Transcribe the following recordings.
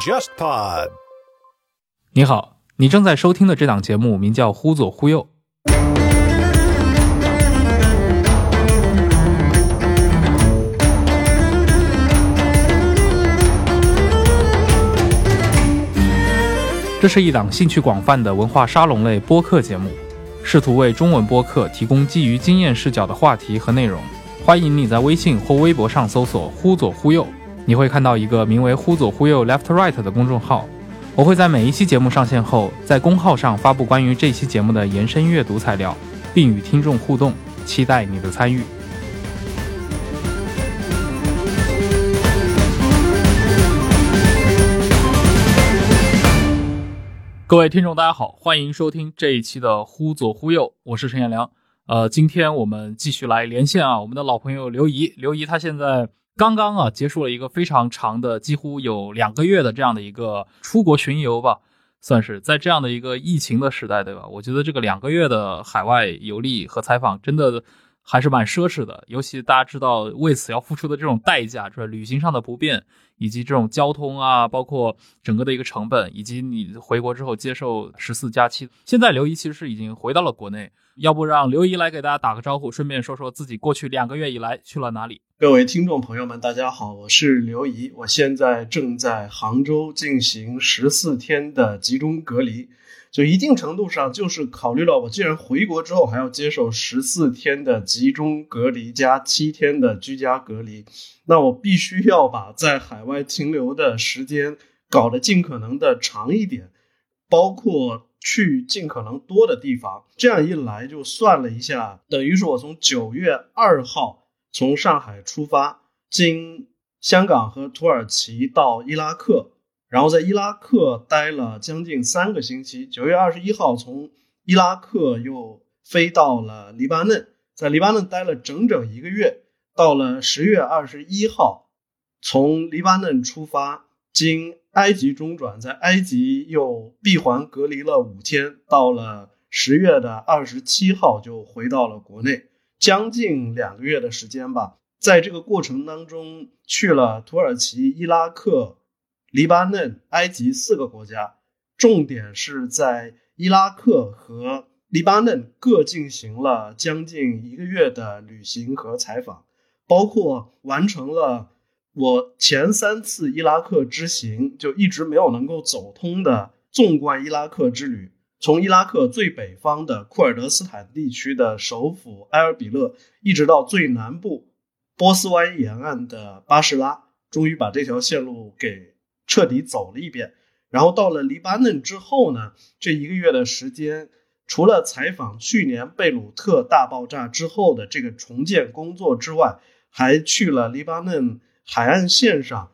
JustPod。你好，你正在收听的这档节目名叫《忽左忽右》。这是一档兴趣广泛的文化沙龙类播客节目，试图为中文播客提供基于经验视角的话题和内容。欢迎你在微信或微博上搜索“忽左忽右”，你会看到一个名为“忽左忽右 Left Right” 的公众号。我会在每一期节目上线后，在公号上发布关于这期节目的延伸阅读材料，并与听众互动，期待你的参与。各位听众，大家好，欢迎收听这一期的《忽左忽右》，我是陈彦良。呃，今天我们继续来连线啊，我们的老朋友刘怡，刘怡他现在刚刚啊结束了一个非常长的，几乎有两个月的这样的一个出国巡游吧，算是在这样的一个疫情的时代，对吧？我觉得这个两个月的海外游历和采访真的还是蛮奢侈的，尤其大家知道为此要付出的这种代价，就是旅行上的不便。以及这种交通啊，包括整个的一个成本，以及你回国之后接受十四加七。现在刘怡其实是已经回到了国内，要不让刘怡来给大家打个招呼，顺便说说自己过去两个月以来去了哪里。各位听众朋友们，大家好，我是刘怡，我现在正在杭州进行十四天的集中隔离。就一定程度上，就是考虑了我既然回国之后还要接受十四天的集中隔离加七天的居家隔离，那我必须要把在海外停留的时间搞得尽可能的长一点，包括去尽可能多的地方。这样一来，就算了一下，等于是我从九月二号从上海出发，经香港和土耳其到伊拉克。然后在伊拉克待了将近三个星期。九月二十一号从伊拉克又飞到了黎巴嫩，在黎巴嫩待了整整一个月。到了十月二十一号，从黎巴嫩出发，经埃及中转，在埃及又闭环隔离了五天。到了十月的二十七号就回到了国内，将近两个月的时间吧。在这个过程当中，去了土耳其、伊拉克。黎巴嫩、埃及四个国家，重点是在伊拉克和黎巴嫩各进行了将近一个月的旅行和采访，包括完成了我前三次伊拉克之行就一直没有能够走通的纵贯伊拉克之旅，从伊拉克最北方的库尔德斯坦地区的首府埃尔比勒，一直到最南部波斯湾沿岸的巴士拉，终于把这条线路给。彻底走了一遍，然后到了黎巴嫩之后呢，这一个月的时间，除了采访去年贝鲁特大爆炸之后的这个重建工作之外，还去了黎巴嫩海岸线上，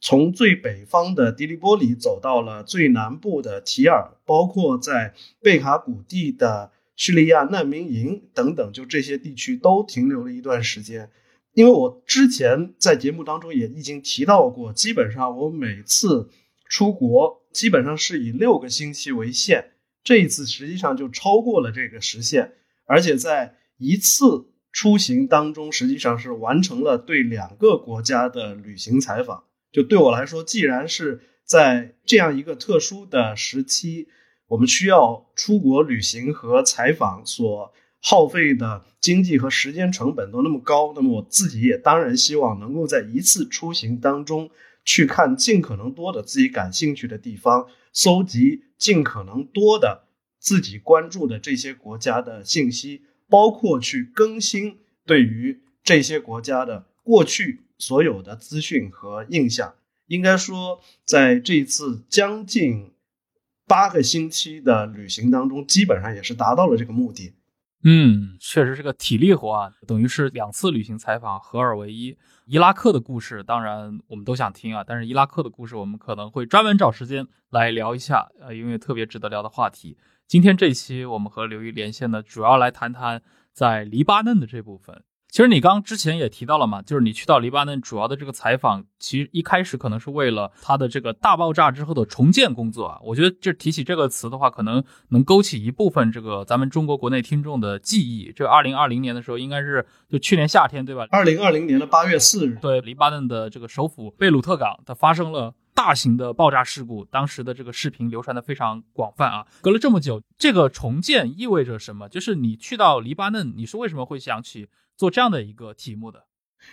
从最北方的迪利波里走到了最南部的提尔，包括在贝卡谷地的叙利亚难民营等等，就这些地区都停留了一段时间。因为我之前在节目当中也已经提到过，基本上我每次出国基本上是以六个星期为限，这一次实际上就超过了这个时限，而且在一次出行当中，实际上是完成了对两个国家的旅行采访。就对我来说，既然是在这样一个特殊的时期，我们需要出国旅行和采访所。耗费的经济和时间成本都那么高，那么我自己也当然希望能够在一次出行当中去看尽可能多的自己感兴趣的地方，搜集尽可能多的自己关注的这些国家的信息，包括去更新对于这些国家的过去所有的资讯和印象。应该说，在这一次将近八个星期的旅行当中，基本上也是达到了这个目的。嗯，确实是个体力活啊，等于是两次旅行采访合二为一。伊拉克的故事，当然我们都想听啊，但是伊拉克的故事，我们可能会专门找时间来聊一下，呃，因为特别值得聊的话题。今天这期我们和刘毅连线呢，主要来谈谈在黎巴嫩的这部分。其实你刚之前也提到了嘛，就是你去到黎巴嫩主要的这个采访，其实一开始可能是为了它的这个大爆炸之后的重建工作啊。我觉得就提起这个词的话，可能能勾起一部分这个咱们中国国内听众的记忆。这二零二零年的时候，应该是就去年夏天对吧？二零二零年的八月四日，对，黎巴嫩的这个首府贝鲁特港，它发生了大型的爆炸事故，当时的这个视频流传的非常广泛啊。隔了这么久，这个重建意味着什么？就是你去到黎巴嫩，你是为什么会想起？做这样的一个题目的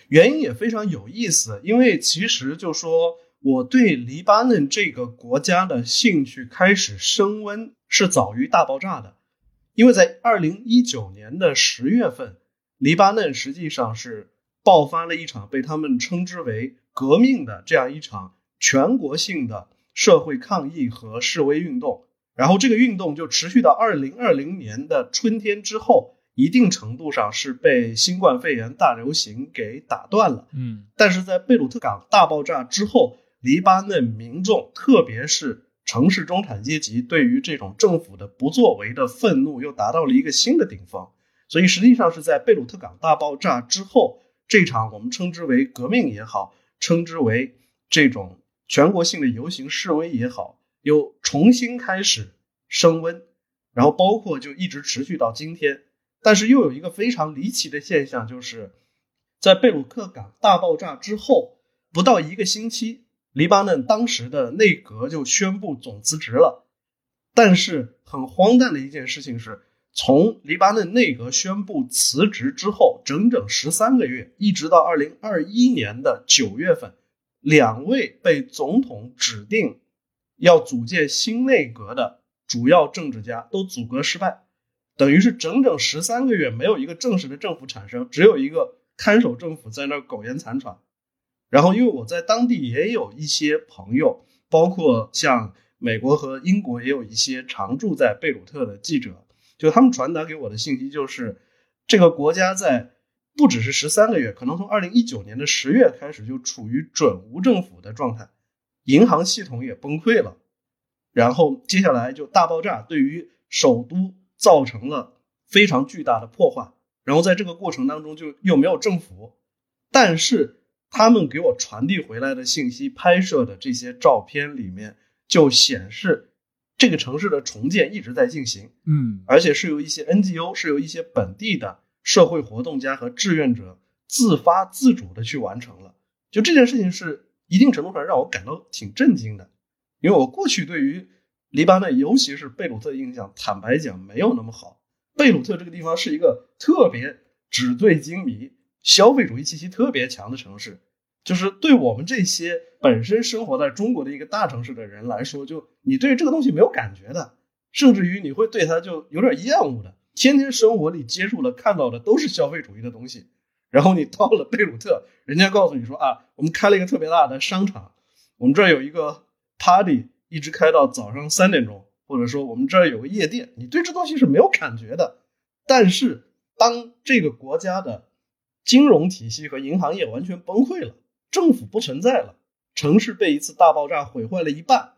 原因也非常有意思，因为其实就说我对黎巴嫩这个国家的兴趣开始升温是早于大爆炸的，因为在二零一九年的十月份，黎巴嫩实际上是爆发了一场被他们称之为革命的这样一场全国性的社会抗议和示威运动，然后这个运动就持续到二零二零年的春天之后。一定程度上是被新冠肺炎大流行给打断了，嗯，但是在贝鲁特港大爆炸之后，黎巴嫩民众，特别是城市中产阶级，对于这种政府的不作为的愤怒又达到了一个新的顶峰。所以实际上是在贝鲁特港大爆炸之后，这场我们称之为革命也好，称之为这种全国性的游行示威也好，又重新开始升温，然后包括就一直持续到今天。但是又有一个非常离奇的现象，就是在贝鲁特港大爆炸之后不到一个星期，黎巴嫩当时的内阁就宣布总辞职了。但是很荒诞的一件事情是，从黎巴嫩内阁宣布辞职之后，整整十三个月，一直到二零二一年的九月份，两位被总统指定要组建新内阁的主要政治家都阻隔失败。等于是整整十三个月没有一个正式的政府产生，只有一个看守政府在那苟延残喘。然后，因为我在当地也有一些朋友，包括像美国和英国也有一些常驻在贝鲁特的记者，就他们传达给我的信息就是，这个国家在不只是十三个月，可能从二零一九年的十月开始就处于准无政府的状态，银行系统也崩溃了，然后接下来就大爆炸，对于首都。造成了非常巨大的破坏，然后在这个过程当中就又没有政府，但是他们给我传递回来的信息、拍摄的这些照片里面就显示，这个城市的重建一直在进行，嗯，而且是由一些 NGO、是由一些本地的社会活动家和志愿者自发自主的去完成了。就这件事情是一定程度上让我感到挺震惊的，因为我过去对于。黎巴嫩，尤其是贝鲁特，印象坦白讲没有那么好。贝鲁特这个地方是一个特别纸醉金迷、消费主义气息特别强的城市，就是对我们这些本身生活在中国的一个大城市的人来说，就你对这个东西没有感觉的，甚至于你会对它就有点厌恶的。天天生活里接触的、看到的都是消费主义的东西，然后你到了贝鲁特，人家告诉你说啊，我们开了一个特别大的商场，我们这儿有一个 party。一直开到早上三点钟，或者说我们这儿有个夜店，你对这东西是没有感觉的。但是当这个国家的金融体系和银行业完全崩溃了，政府不存在了，城市被一次大爆炸毁坏了一半，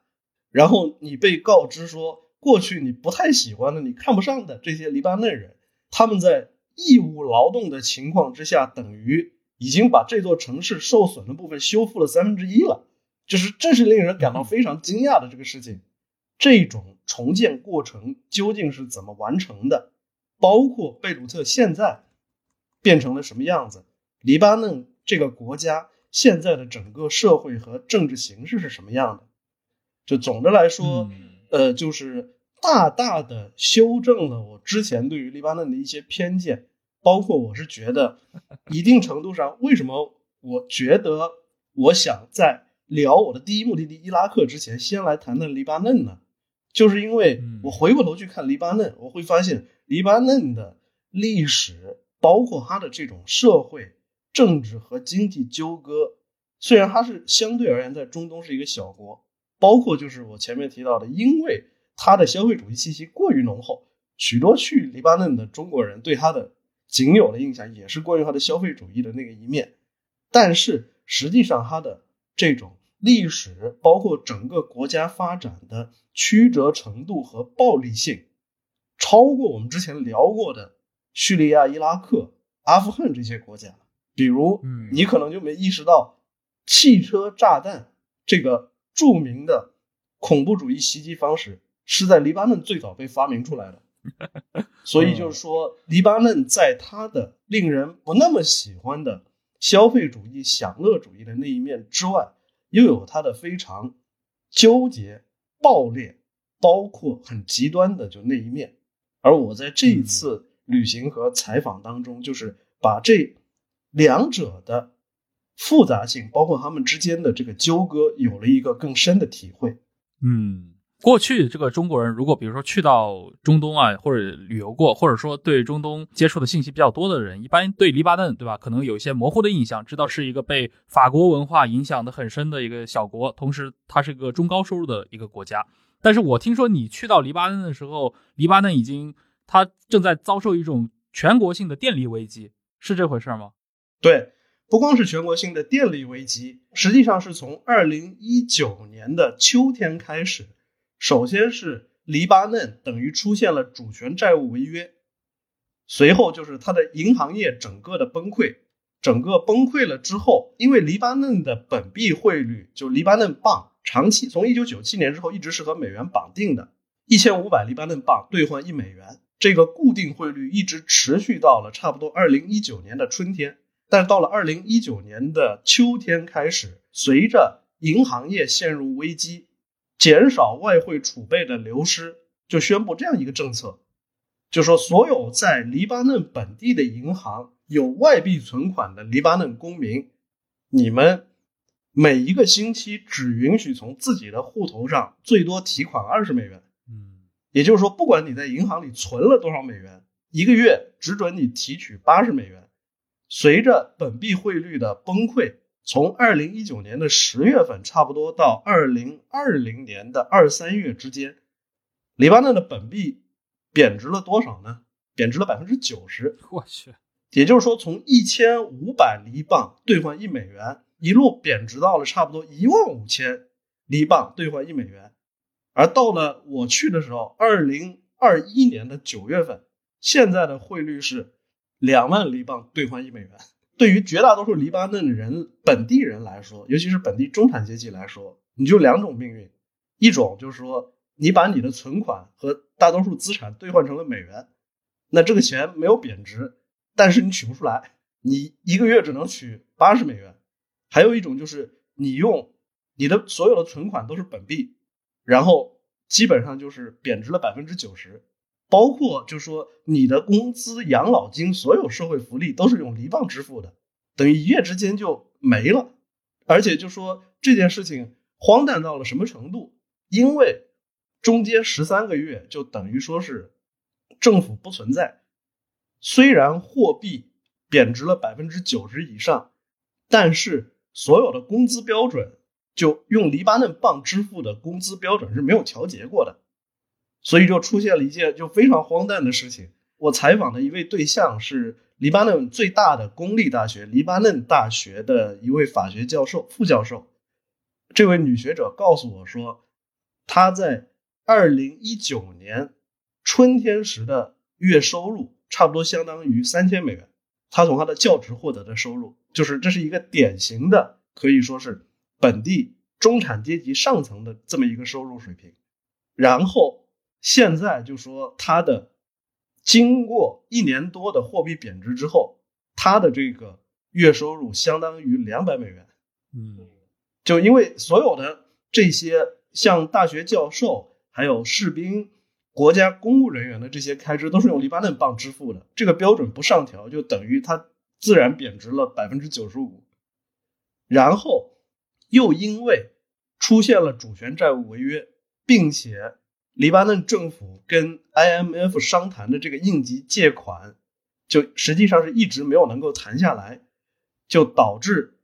然后你被告知说，过去你不太喜欢的、你看不上的这些黎巴嫩人，他们在义务劳动的情况之下，等于已经把这座城市受损的部分修复了三分之一了。就是这是令人感到非常惊讶的这个事情，这种重建过程究竟是怎么完成的？包括贝鲁特现在变成了什么样子？黎巴嫩这个国家现在的整个社会和政治形势是什么样的？就总的来说，呃，就是大大的修正了我之前对于黎巴嫩的一些偏见，包括我是觉得一定程度上，为什么我觉得我想在。聊我的第一目的地伊拉克之前，先来谈谈黎巴嫩呢，就是因为我回过头去看黎巴嫩，我会发现黎巴嫩的历史，包括它的这种社会、政治和经济纠葛，虽然它是相对而言在中东是一个小国，包括就是我前面提到的，因为它的消费主义气息过于浓厚，许多去黎巴嫩的中国人对它的仅有的印象也是关于它的消费主义的那个一面，但是实际上它的这种。历史包括整个国家发展的曲折程度和暴力性，超过我们之前聊过的叙利亚、伊拉克、阿富汗这些国家。比如，嗯你可能就没意识到，汽车炸弹这个著名的恐怖主义袭击方式是在黎巴嫩最早被发明出来的。所以就是说，黎巴嫩在它的令人不那么喜欢的消费主义、享乐主义的那一面之外，又有它的非常纠结、暴烈，包括很极端的就那一面。而我在这一次旅行和采访当中，就是把这两者的复杂性，包括他们之间的这个纠葛，有了一个更深的体会。嗯，过去这个中国人如果比如说去到中东啊，或者旅游过，或者说对中东接触的信息比较多的人，一般对黎巴嫩对吧，可能有一些模糊的印象，知道是一个被法国文化影响的很深的一个小国，同时它是一个中高收入的一个国家。但是我听说你去到黎巴嫩的时候，黎巴嫩已经它正在遭受一种全国性的电力危机，是这回事吗？对，不光是全国性的电力危机，实际上是从二零一九年的秋天开始，首先是黎巴嫩等于出现了主权债务违约，随后就是它的银行业整个的崩溃，整个崩溃了之后，因为黎巴嫩的本币汇率就黎巴嫩镑，长期从一九九七年之后一直是和美元绑定的，一千五百黎巴嫩镑兑换一美元，这个固定汇率一直持续到了差不多二零一九年的春天。但是到了二零一九年的秋天开始，随着银行业陷入危机，减少外汇储备的流失，就宣布这样一个政策，就说所有在黎巴嫩本地的银行有外币存款的黎巴嫩公民，你们每一个星期只允许从自己的户头上最多提款二十美元。嗯也就是说，不管你在银行里存了多少美元，一个月只准你提取八十美元。随着本币汇率的崩溃，从二零一九年的十月份，差不多到二零二零年的二三月之间，黎巴嫩的本币贬值了多少呢？贬值了百分之九十。我去，也就是说，从一千五百黎镑兑换一美元，一路贬值到了差不多一万五千黎镑兑换一美元。而到了我去的时候，二零二一年的九月份，现在的汇率是两万黎镑兑换一美元。对于绝大多数黎巴嫩人本地人来说，尤其是本地中产阶级来说，你就两种命运：一种就是说，你把你的存款和大多数资产兑换成了美元，那这个钱没有贬值，但是你取不出来，你一个月只能取八十美元；还有一种就是你用你的所有的存款都是本币，然后基本上就是贬值了百分之九十，包括就是说你的工资、养老金、所有社会福利都是用黎镑支付的，等于一夜之间就没了。而且就说这件事情荒诞到了什么程度？因为中间十三个月就等于说是政府不存在，虽然货币贬值了百分之九十以上，但是所有的工资标准就用黎巴嫩镑支付的工资标准是没有调节过的，所以就出现了一件就非常荒诞的事情。我采访的一位对象是黎巴嫩最大的公立大学——黎巴嫩大学的一位法学教授、副教授。这位女学者告诉我说，她在二零一九年春天时的月收入差不多相当于三千美元。她从她的教职获得的收入，就是这是一个典型的，可以说是本地中产阶级上层的这么一个收入水平。然后现在就说它的经过一年多的货币贬值之后，它的这个月收入相当于两百美元。嗯就因为所有的这些像大学教授、还有士兵、国家公务人员的这些开支都是用黎巴嫩镑支付的，这个标准不上调，就等于它自然贬值了百分之九十五。然后又因为出现了主权债务违约，并且黎巴嫩政府跟 IMF 商谈的这个应急借款，就实际上是一直没有能够谈下来，就导致，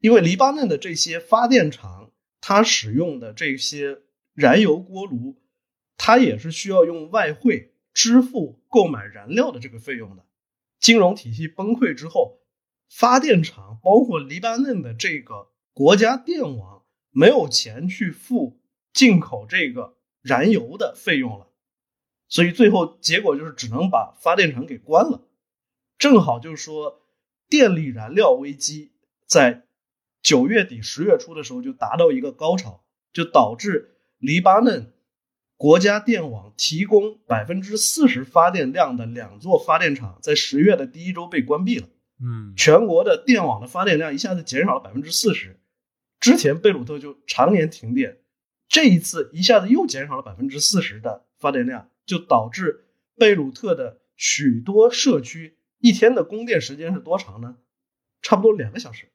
因为黎巴嫩的这些发电厂，它使用的这些燃油锅炉，它也是需要用外汇支付购买燃料的这个费用的。金融体系崩溃之后，发电厂包括黎巴嫩的这个国家电网没有钱去付进口这个燃油的费用了，所以最后结果就是只能把发电厂给关了。正好就是说电力燃料危机在九月底十月初的时候就达到一个高潮，就导致黎巴嫩国家电网提供百分之四十发电量的两座发电厂在十月的第一周被关闭了。嗯，全国的电网的发电量一下子减少了百分之四十。之前贝鲁特就常年停电，这一次一下子又减少了百分之四十的发电量，就导致贝鲁特的许多社区一天的供电时间是多长呢？差不多两个小时。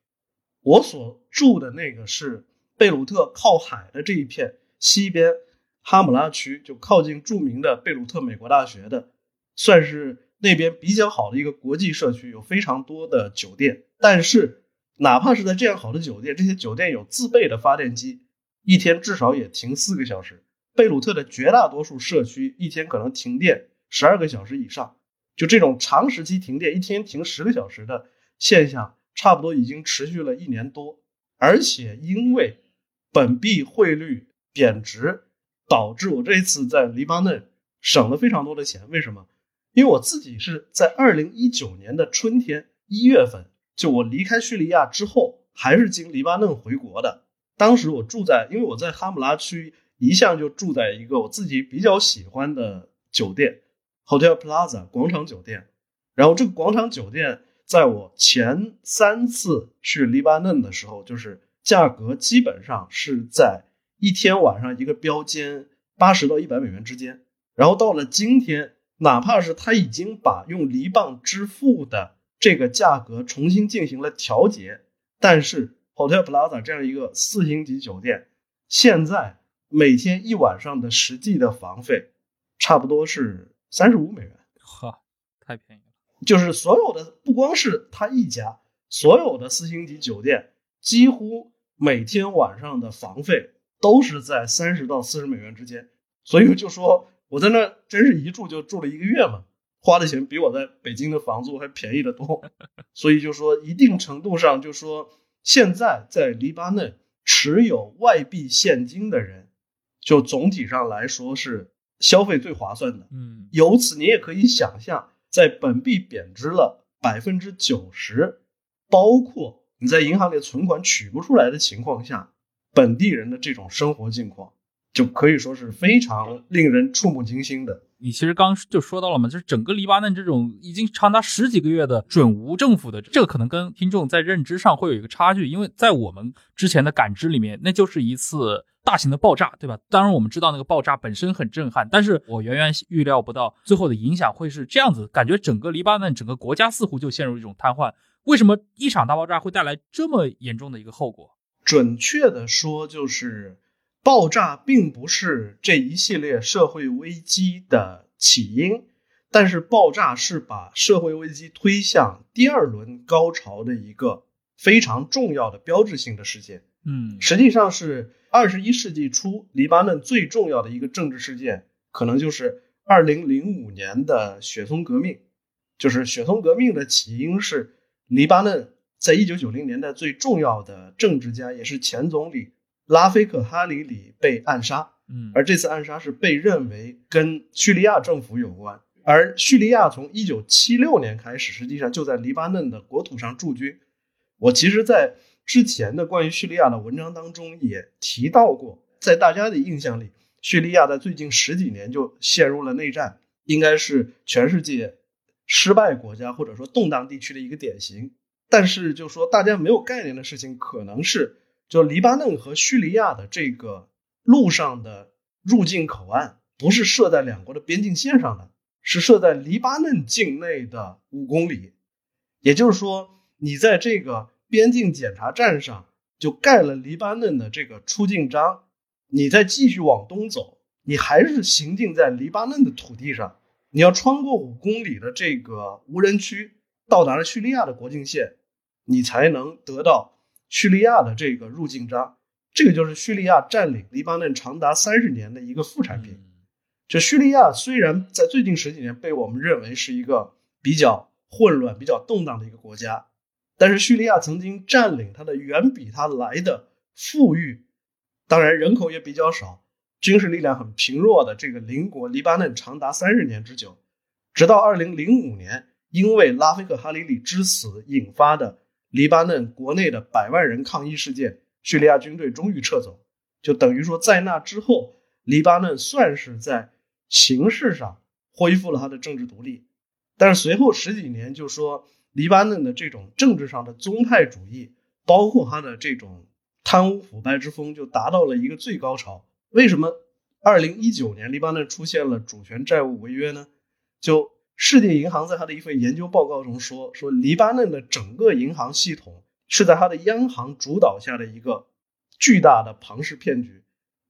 我所住的那个是贝鲁特靠海的这一片西边哈姆拉区，就靠近著名的贝鲁特美国大学的，算是。那边比较好的一个国际社区，有非常多的酒店。但是，哪怕是在这样好的酒店，这些酒店有自备的发电机，一天至少也停四个小时。贝鲁特的绝大多数社区一天可能停电十二个小时以上，就这种长时期停电，一天停十个小时的现象，差不多已经持续了一年多。而且，因为本币汇率贬值，导致我这一次在黎巴嫩省了非常多的钱。为什么？因为我自己是在二零一九年的春天一月份，就我离开叙利亚之后，还是经黎巴嫩回国的。当时我住在，因为我在哈姆拉区一向就住在一个我自己比较喜欢的酒店，Hotel Plaza 广场酒店。然后这个广场酒店，在我前三次去黎巴嫩的时候，就是价格基本上是在一天晚上一个标间八十到一百美元之间。然后到了今天。哪怕是他已经把用黎镑支付的这个价格重新进行了调节，但是 Hotel Plaza 这样一个四星级酒店，现在每天一晚上的实际的房费差不多是三十五美元。呵，太便宜了。就是所有的，不光是他一家，所有的四星级酒店几乎每天晚上的房费都是在三十到四十美元之间。所以就说。我在那真是一住就住了一个月嘛，花的钱比我在北京的房租还便宜的多，所以就说一定程度上就说现在在黎巴嫩持有外币现金的人，就总体上来说是消费最划算的。嗯，由此你也可以想象，在本币贬值了百分之九十，包括你在银行里存款取不出来的情况下，本地人的这种生活境况。就可以说是非常令人触目惊心的。你其实刚就说到了嘛，就是整个黎巴嫩这种已经长达十几个月的准无政府的，这个可能跟听众在认知上会有一个差距，因为在我们之前的感知里面，那就是一次大型的爆炸，对吧？当然我们知道那个爆炸本身很震撼，但是我远远预料不到最后的影响会是这样子，感觉整个黎巴嫩整个国家似乎就陷入一种瘫痪。为什么一场大爆炸会带来这么严重的一个后果？准确的说，就是。爆炸并不是这一系列社会危机的起因，但是爆炸是把社会危机推向第二轮高潮的一个非常重要的标志性的事件。嗯，实际上是二十一世纪初黎巴嫩最重要的一个政治事件，可能就是二零零五年的雪松革命。就是雪松革命的起因是黎巴嫩在一九九零年代最重要的政治家，也是前总理。拉菲克·哈里里被暗杀，嗯，而这次暗杀是被认为跟叙利亚政府有关。而叙利亚从一九七六年开始，实际上就在黎巴嫩的国土上驻军。我其实，在之前的关于叙利亚的文章当中也提到过，在大家的印象里，叙利亚在最近十几年就陷入了内战，应该是全世界失败国家或者说动荡地区的一个典型。但是，就说大家没有概念的事情，可能是。就黎巴嫩和叙利亚的这个路上的入境口岸，不是设在两国的边境线上的，是设在黎巴嫩境内的五公里。也就是说，你在这个边境检查站上就盖了黎巴嫩的这个出境章，你再继续往东走，你还是行进在黎巴嫩的土地上。你要穿过五公里的这个无人区，到达了叙利亚的国境线，你才能得到。叙利亚的这个入境章，这个就是叙利亚占领黎巴嫩长达三十年的一个副产品。就叙利亚虽然在最近十几年被我们认为是一个比较混乱、比较动荡的一个国家，但是叙利亚曾经占领它的远比它来的富裕，当然人口也比较少，军事力量很贫弱的这个邻国黎巴嫩长达三十年之久，直到二零零五年因为拉菲克·哈里里之死引发的黎巴嫩国内的百万人抗议事件，叙利亚军队终于撤走，就等于说在那之后，黎巴嫩算是在形式上恢复了他的政治独立。但是随后十几年，就说黎巴嫩的这种政治上的宗派主义，包括他的这种贪污腐败之风，就达到了一个最高潮。为什么二零一九年黎巴嫩出现了主权债务违约呢？就世界银行在他的一份研究报告中说，说黎巴嫩的整个银行系统是在他的央行主导下的一个巨大的庞氏骗局。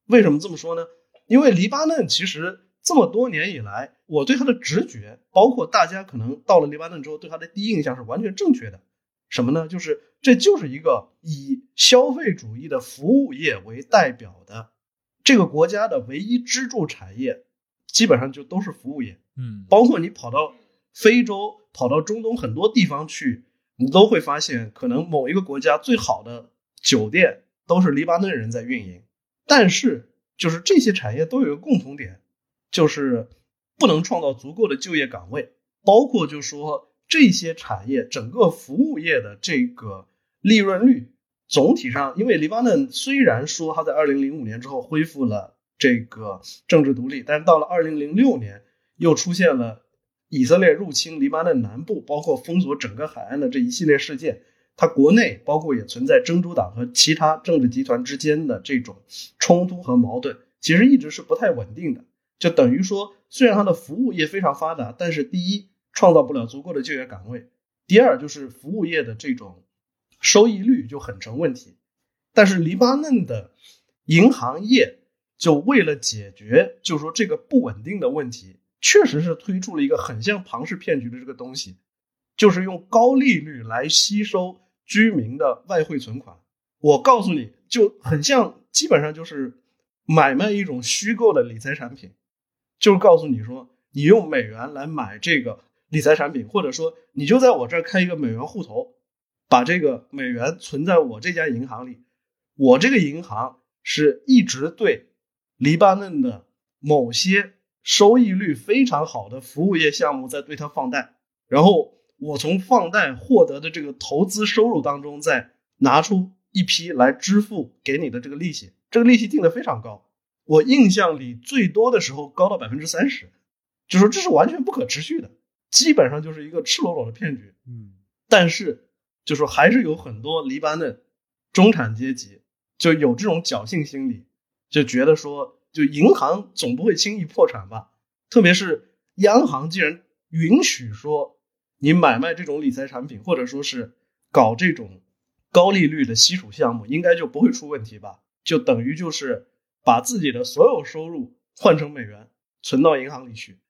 为什么这么说呢？因为黎巴嫩其实这么多年以来，我对他的直觉，包括大家可能到了黎巴嫩之后对他的第一印象是完全正确的。什么呢？就是这就是一个以消费主义的服务业为代表的这个国家的唯一支柱产业，基本上就都是服务业。嗯，包括你跑到非洲、跑到中东很多地方去，你都会发现，可能某一个国家最好的酒店都是黎巴嫩人在运营。但是，就是这些产业都有一个共同点，就是不能创造足够的就业岗位。包括就说这些产业整个服务业的这个利润率，总体上，因为黎巴嫩虽然说它在二零零五年之后恢复了这个政治独立，但是到了二零零六年。又出现了以色列入侵黎巴嫩南部，包括封锁整个海岸的这一系列事件。它国内包括也存在真主党和其他政治集团之间的这种冲突和矛盾，其实一直是不太稳定的。就等于说，虽然它的服务业非常发达，但是第一创造不了足够的就业岗位，第二就是服务业的这种收益率就很成问题。但是黎巴嫩的银行业就为了解决，就是说这个不稳定的问题。确实是推出了一个很像庞氏骗局的这个东西，就是用高利率来吸收居民的外汇存款。我告诉你就很像，基本上就是买卖一种虚构的理财产品，就是告诉你说，你用美元来买这个理财产品，或者说你就在我这儿开一个美元户头，把这个美元存在我这家银行里，我这个银行是一直对黎巴嫩的某些。收益率非常好的服务业项目在对它放贷，然后我从放贷获得的这个投资收入当中再拿出一批来支付给你的这个利息，这个利息定的非常高，我印象里最多的时候高到百分之三十，就说这是完全不可持续的，基本上就是一个赤裸裸的骗局。嗯，但是就说还是有很多黎巴嫩中产阶级就有这种侥幸心理，就觉得说。就银行总不会轻易破产吧？特别是央行既然允许说你买卖这种理财产品，或者说是搞这种高利率的吸储项目，应该就不会出问题吧？就等于就是把自己的所有收入换成美元存到银行里去。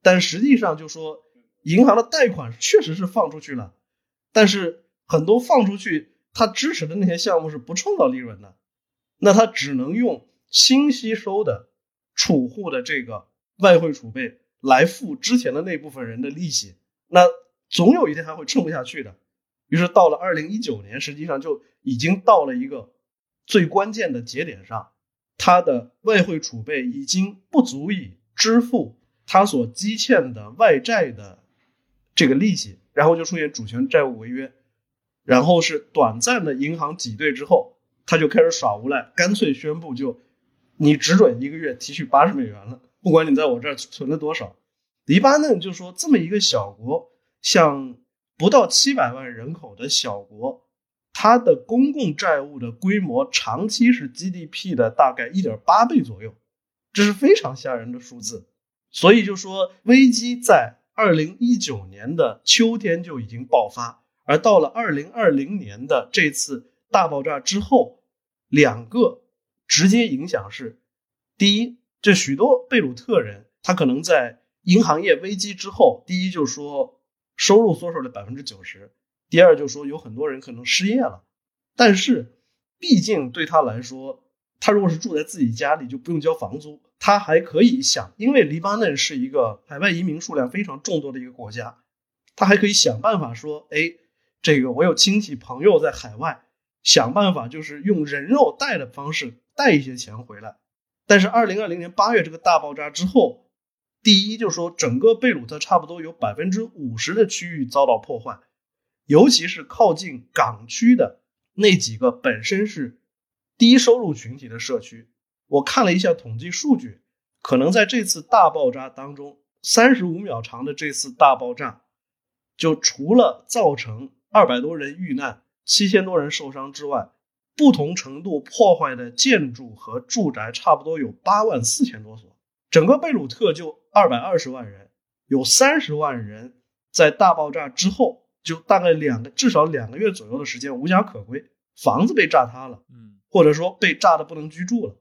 但实际上就说银行的贷款确实是放出去了，但是很多放出去他支持的那些项目是不创造利润的，那他只能用。新吸收的储户的这个外汇储备来付之前的那部分人的利息，那总有一天还会撑不下去的。于是到了二零一九年，实际上就已经到了一个最关键的节点上，他的外汇储备已经不足以支付他所积欠的外债的这个利息，然后就出现主权债务违约，然后是短暂的银行挤兑之后，他就开始耍无赖，干脆宣布就。你只准一个月提取八十美元了，不管你在我这儿存了多少。黎巴嫩就说这么一个小国，像不到七百万人口的小国，它的公共债务的规模长期是 GDP 的大概一点八倍左右，这是非常吓人的数字。所以就说危机在二零一九年的秋天就已经爆发，而到了二零二零年的这次大爆炸之后，两个。直接影响是，第一，这许多贝鲁特人，他可能在银行业危机之后，第一就是说收入缩水了百分之九十，第二就是说有很多人可能失业了。但是，毕竟对他来说，他如果是住在自己家里，就不用交房租，他还可以想，因为黎巴嫩是一个海外移民数量非常众多的一个国家，他还可以想办法说，哎，这个我有亲戚朋友在海外，想办法就是用人肉贷的方式。带一些钱回来，但是二零二零年八月这个大爆炸之后，第一，就是说整个贝鲁特差不多有百分之五十的区域遭到破坏，尤其是靠近港区的那几个本身是低收入群体的社区。我看了一下统计数据，可能在这次大爆炸当中，三十五秒长的这次大爆炸，就除了造成二百多人遇难、七千多人受伤之外，不同程度破坏的建筑和住宅差不多有八万四千多所。整个贝鲁特就二百二十万人，有三十万人在大爆炸之后，就大概两个至少两个月左右的时间无家可归，房子被炸塌了，嗯，或者说被炸的不能居住了。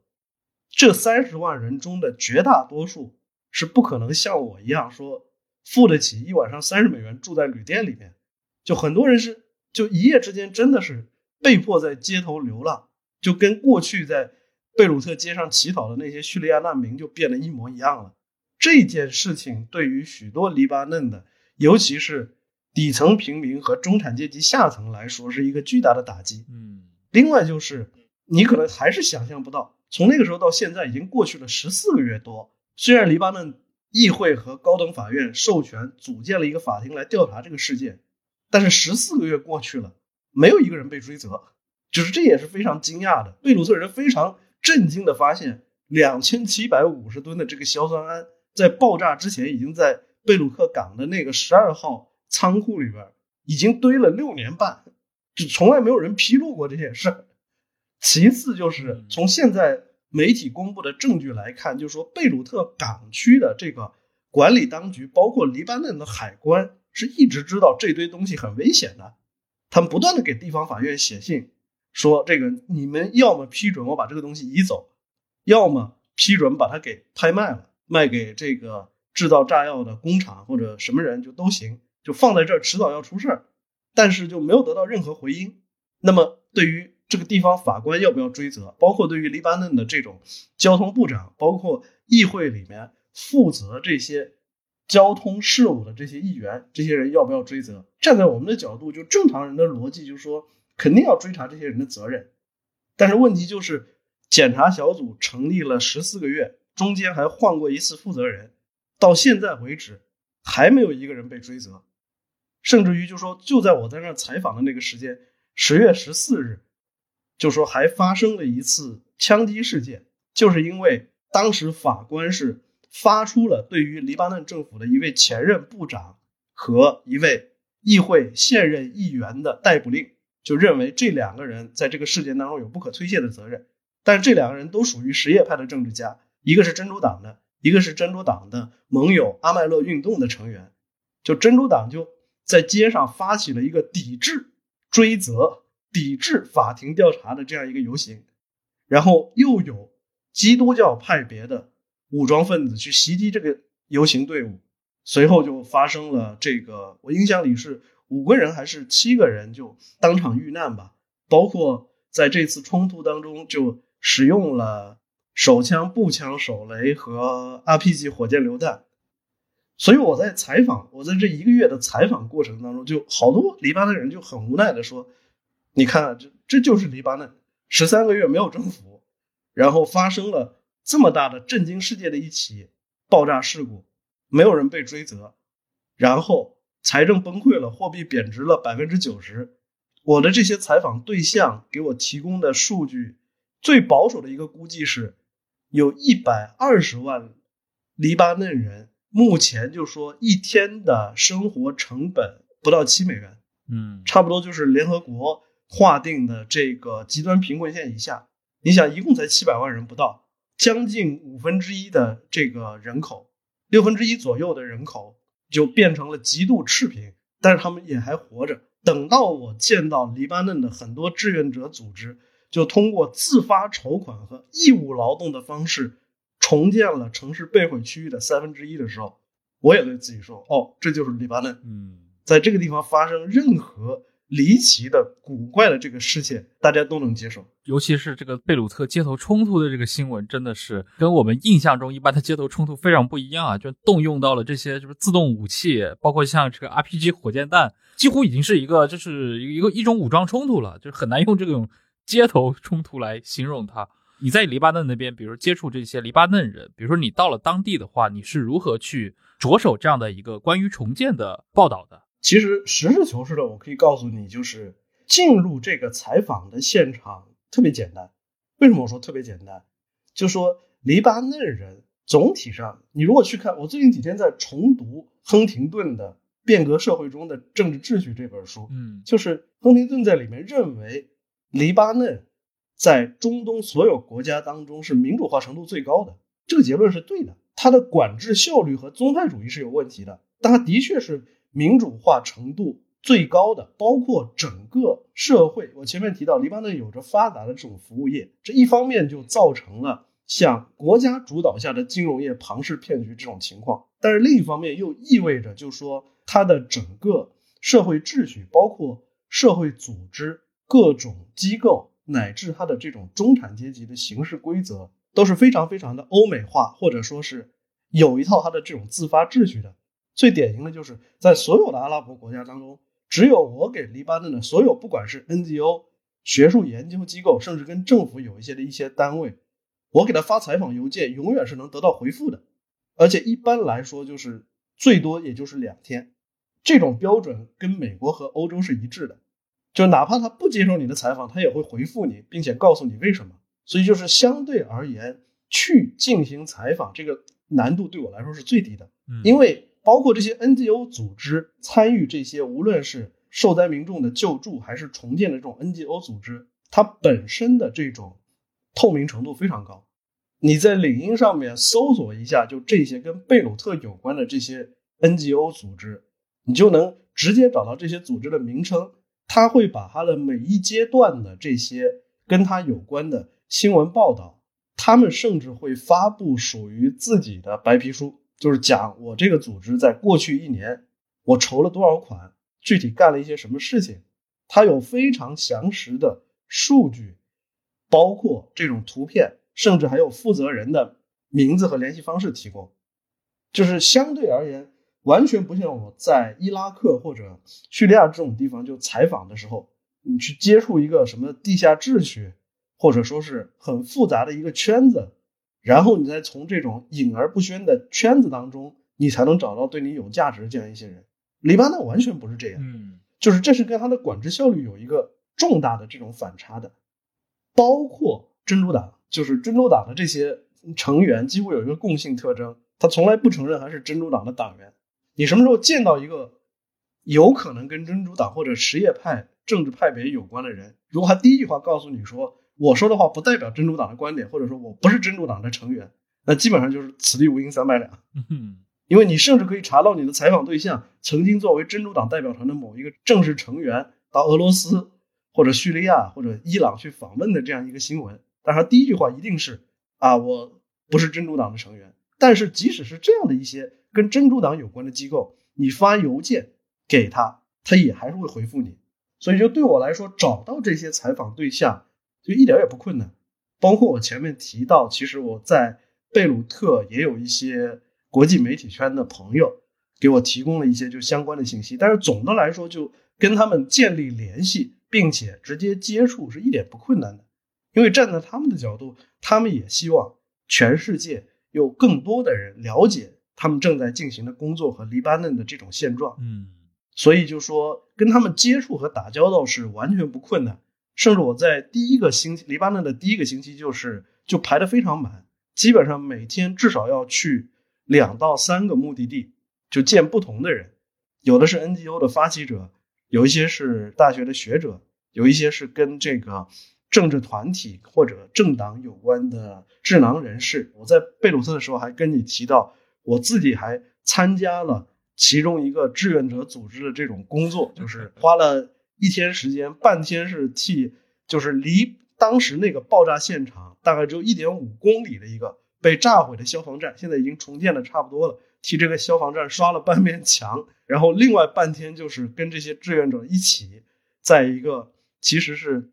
这三十万人中的绝大多数是不可能像我一样说付得起一晚上三十美元住在旅店里面，就很多人是就一夜之间真的是被迫在街头流浪，就跟过去在。贝鲁特街上乞讨的那些叙利亚难民就变得一模一样了。这件事情对于许多黎巴嫩的，尤其是底层平民和中产阶级下层来说，是一个巨大的打击。嗯，另外就是你可能还是想象不到，从那个时候到现在已经过去了十四个月多。虽然黎巴嫩议会和高等法院授权组建了一个法庭来调查这个事件，但是十四个月过去了，没有一个人被追责，就是这也是非常惊讶的。贝鲁特人非常。震惊的发现，两千七百五十吨的这个硝酸铵在爆炸之前已经在贝鲁特港的那个十二号仓库里边已经堆了六年半，就从来没有人披露过这件事。其次就是从现在媒体公布的证据来看，就是说贝鲁特港区的这个管理当局，包括黎巴嫩的海关，是一直知道这堆东西很危险的，他们不断的给地方法院写信。说这个，你们要么批准我把这个东西移走，要么批准把它给拍卖了，卖给这个制造炸药的工厂或者什么人就都行，就放在这儿，迟早要出事儿。但是就没有得到任何回音。那么对于这个地方法官要不要追责，包括对于黎巴嫩的这种交通部长，包括议会里面负责这些交通事务的这些议员，这些人要不要追责？站在我们的角度，就正常人的逻辑就是说。肯定要追查这些人的责任，但是问题就是，检查小组成立了十四个月，中间还换过一次负责人，到现在为止还没有一个人被追责，甚至于就说就在我在那采访的那个时间，十月十四日，就说还发生了一次枪击事件，就是因为当时法官是发出了对于黎巴嫩政府的一位前任部长和一位议会现任议员的逮捕令。就认为这两个人在这个事件当中有不可推卸的责任，但是这两个人都属于什叶派的政治家，一个是真主党的，一个是真主党的盟友阿麦勒运动的成员。就真主党就在街上发起了一个抵制追责、抵制法庭调查的这样一个游行，然后又有基督教派别的武装分子去袭击这个游行队伍，随后就发生了这个，我印象里是。五个人还是七个人就当场遇难吧，包括在这次冲突当中就使用了手枪、步枪、手雷和 RPG 火箭榴弹。所以我在采访，我在这一个月的采访过程当中，就好多黎巴嫩人就很无奈的说：“你看，这这就是黎巴嫩，十三个月没有政府，然后发生了这么大的震惊世界的一起爆炸事故，没有人被追责，然后。”财政崩溃了，货币贬值了百分之九十。我的这些采访对象给我提供的数据，最保守的一个估计是，有一百二十万黎巴嫩人目前就说一天的生活成本不到七美元，嗯，差不多就是联合国划定的这个极端贫困线以下。你想，一共才七百万人不到，将近五分之一的这个人口，六分之一左右的人口。就变成了极度赤贫，但是他们也还活着。等到我见到黎巴嫩的很多志愿者组织，就通过自发筹款和义务劳动的方式，重建了城市被毁区域的三分之一的时候，我也对自己说：“哦，这就是黎巴嫩。”嗯，在这个地方发生任何。离奇的、古怪的这个事件，大家都能接受。尤其是这个贝鲁特街头冲突的这个新闻，真的是跟我们印象中一般的街头冲突非常不一样啊！就动用到了这些就是自动武器，包括像这个 RPG 火箭弹，几乎已经是一个就是一个一种武装冲突了，就是很难用这种街头冲突来形容它。你在黎巴嫩那边，比如接触这些黎巴嫩人，比如说你到了当地的话，你是如何去着手这样的一个关于重建的报道的？其实实事求是的，我可以告诉你，就是进入这个采访的现场特别简单。为什么我说特别简单？就说黎巴嫩人总体上，你如果去看，我最近几天在重读亨廷顿的《变革社会中的政治秩序》这本书，嗯，就是亨廷顿在里面认为黎巴嫩。在中东所有国家当中是民主化程度最高的，这个结论是对的。它的管制效率和宗派主义是有问题的，但它的确是民主化程度最高的，包括整个社会。我前面提到，黎巴嫩有着发达的这种服务业，这一方面就造成了像国家主导下的金融业庞氏骗局这种情况，但是另一方面又意味着，就是说它的整个社会秩序，包括社会组织、各种机构。乃至它的这种中产阶级的行事规则都是非常非常的欧美化，或者说是有一套它的这种自发秩序的。最典型的就是在所有的阿拉伯国家当中，只有我给黎巴嫩的所有，不管是 NGO、学术研究机构，甚至跟政府有一些的一些单位，我给他发采访邮件，永远是能得到回复的，而且一般来说就是最多也就是两天。这种标准跟美国和欧洲是一致的。就哪怕他不接受你的采访，他也会回复你，并且告诉你为什么。所以就是相对而言，去进行采访这个难度对我来说是最低的。嗯，因为包括这些 NGO 组织参与这些，无论是受灾民众的救助还是重建的这种 NGO 组织，它本身的这种透明程度非常高。你在领英上面搜索一下，就这些跟贝鲁特有关的这些 NGO 组织，你就能直接找到这些组织的名称。他会把他的每一阶段的这些跟他有关的新闻报道，他们甚至会发布属于自己的白皮书，就是讲我这个组织在过去一年我筹了多少款，具体干了一些什么事情，它有非常详实的数据，包括这种图片，甚至还有负责人的名字和联系方式提供，就是相对而言。完全不像我在伊拉克或者叙利亚这种地方就采访的时候，你去接触一个什么地下秩序，或者说是很复杂的一个圈子，然后你再从这种隐而不宣的圈子当中，你才能找到对你有价值的这样一些人。黎巴嫩完全不是这样，嗯，就是这是跟他的管制效率有一个重大的这种反差的，包括珍珠党，就是珍珠党的这些成员几乎有一个共性特征，他从来不承认他是珍珠党的党员。你什么时候见到一个有可能跟珍珠党或者什叶派政治派别有关的人，如果他第一句话告诉你说我说的话不代表真主党的观点，或者说我不是真主党的成员，那基本上就是此地无银三百两。嗯因为你甚至可以查到你的采访对象曾经作为真主党代表团的某一个正式成员到俄罗斯或者叙利亚或者伊朗去访问的这样一个新闻，但是他第一句话一定是啊我不是真主党的成员。但是即使是这样的一些。跟真主党有关的机构，你发邮件给他，他也还是会回复你。所以就对我来说，找到这些采访对象就一点也不困难。包括我前面提到，其实我在贝鲁特也有一些国际媒体圈的朋友给我提供了一些就相关的信息。但是总的来说，就跟他们建立联系，并且直接接触是一点不困难的。因为站在他们的角度，他们也希望全世界有更多的人了解。他们正在进行的工作和黎巴嫩的这种现状，嗯，所以就说跟他们接触和打交道是完全不困难。甚至我在第一个星期，黎巴嫩的第一个星期就是就排的非常满，基本上每天至少要去两到三个目的地，就见不同的人，有的是 NGO 的发起者，有一些是大学的学者，有一些是跟这个政治团体或者政党有关的智囊人士。我在贝鲁特的时候还跟你提到。我自己还参加了其中一个志愿者组织的这种工作，就是花了一天时间，半天是替，就是离当时那个爆炸现场大概只有一点五公里的一个被炸毁的消防站，现在已经重建的差不多了，替这个消防站刷了半面墙，然后另外半天就是跟这些志愿者一起，在一个其实是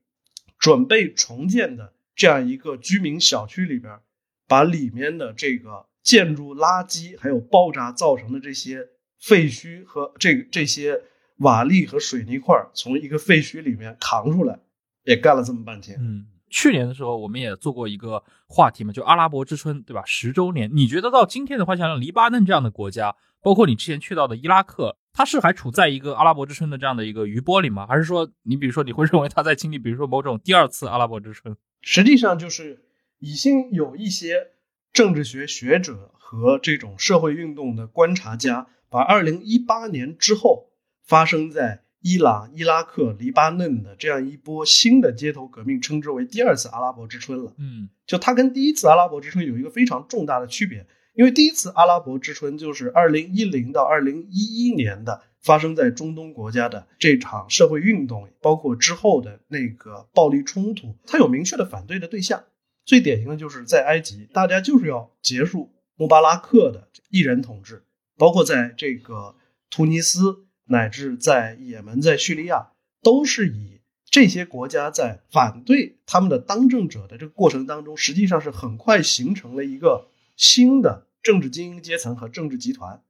准备重建的这样一个居民小区里边，把里面的这个。建筑垃圾还有爆炸造成的这些废墟和这这些瓦砾和水泥块从一个废墟里面扛出来，也干了这么半天。嗯，去年的时候我们也做过一个话题嘛，就阿拉伯之春，对吧？十周年，你觉得到今天的话，像黎巴嫩这样的国家，包括你之前去到的伊拉克，它是还处在一个阿拉伯之春的这样的一个余波里吗？还是说，你比如说你会认为它在经历，比如说某种第二次阿拉伯之春？实际上就是已经有一些政治学学者和这种社会运动的观察家，把二零一八年之后发生在伊朗、伊拉克、黎巴嫩的这样一波新的街头革命称之为第二次阿拉伯之春了。嗯，就它跟第一次阿拉伯之春有一个非常重大的区别。因为第一次阿拉伯之春就是二零一零到二零一一年的发生在中东国家的这场社会运动，包括之后的那个暴力冲突，它有明确的反对的对象。最典型的就是在埃及，大家就是要结束穆巴拉克的一人统治；包括在这个突尼斯，乃至在也门、在叙利亚，都是以这些国家在反对他们的当政者的这个过程当中，实际上是很快形成了一个新的。政治精英阶层和政治集团，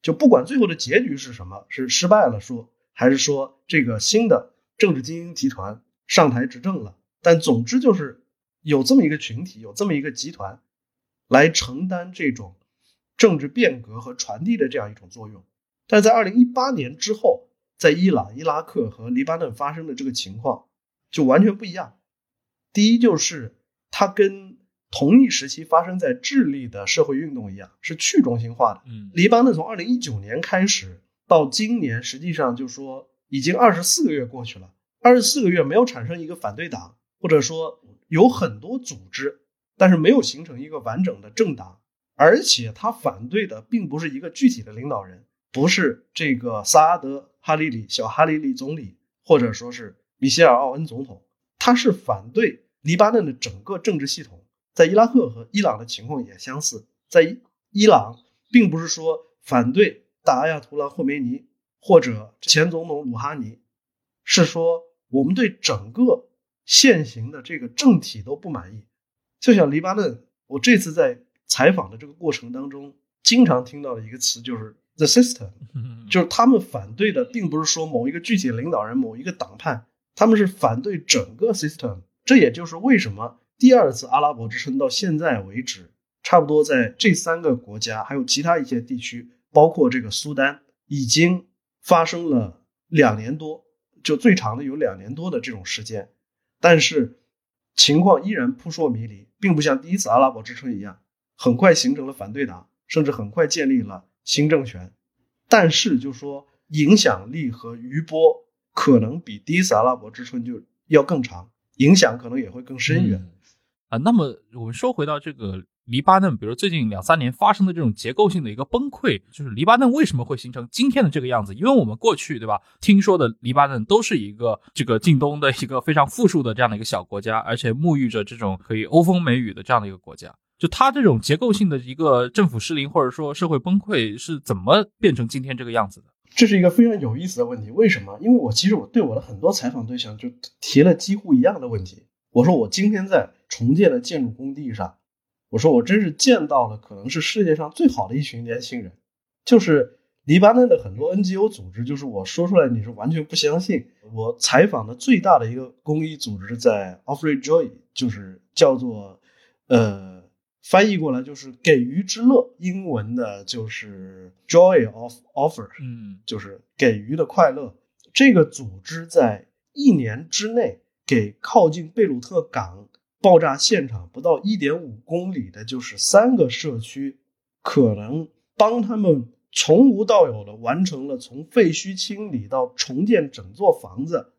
就不管最后的结局是什么，是失败了说，还是说这个新的政治精英集团上台执政了，但总之就是有这么一个群体，有这么一个集团，来承担这种政治变革和传递的这样一种作用。但在二零一八年之后，在伊朗、伊拉克和黎巴嫩发生的这个情况就完全不一样。第一就是它跟。同一时期发生在智利的社会运动一样，是去中心化的。嗯，黎巴嫩从二零一九年开始到今年，实际上就说已经二十四个月过去了，二十四个月没有产生一个反对党，或者说有很多组织，但是没有形成一个完整的政党，而且他反对的并不是一个具体的领导人，不是这个萨阿德哈里里小哈里里总理，或者说是米歇尔奥恩总统，他是反对黎巴嫩的整个政治系统。在伊拉克和伊朗的情况也相似，在伊朗，并不是说反对大阿亚图拉霍梅尼或者前总统鲁哈尼，是说我们对整个现行的这个政体都不满意。就像黎巴嫩，我这次在采访的这个过程当中，经常听到的一个词就是 “the system”，就是他们反对的并不是说某一个具体领导人、某一个党派，他们是反对整个 system。这也就是为什么。第二次阿拉伯之春到现在为止，差不多在这三个国家，还有其他一些地区，包括这个苏丹，已经发生了两年多，就最长的有两年多的这种时间。但是情况依然扑朔迷离，并不像第一次阿拉伯之春一样，很快形成了反对党，甚至很快建立了新政权。但是就说影响力和余波可能比第一次阿拉伯之春就要更长，影响可能也会更深远。啊，那么我们说回到这个黎巴嫩，比如最近两三年发生的这种结构性的一个崩溃，就是黎巴嫩为什么会形成今天的这个样子？因为我们过去对吧，听说的黎巴嫩都是一个这个近东的一个非常富庶的这样的一个小国家，而且沐浴着这种可以欧风美雨的这样的一个国家。就它这种结构性的一个政府失灵或者说社会崩溃是怎么变成今天这个样子的？这是一个非常有意思的问题。为什么？因为我其实我对我的很多采访对象就提了几乎一样的问题。我说我今天在重建的建筑工地上，我说我真是见到了可能是世界上最好的一群年轻人，就是黎巴嫩的很多 NGO 组织，就是我说出来你是完全不相信。我采访的最大的一个公益组织在 Offer Joy，就是叫做呃翻译过来就是给予之乐，英文的就是 Joy of Offer，嗯，就是给予的快乐。这个组织在一年之内。给靠近贝鲁特港爆炸现场不到一点五公里的，就是三个社区，可能帮他们从无到有的完成了从废墟清理到重建整座房子，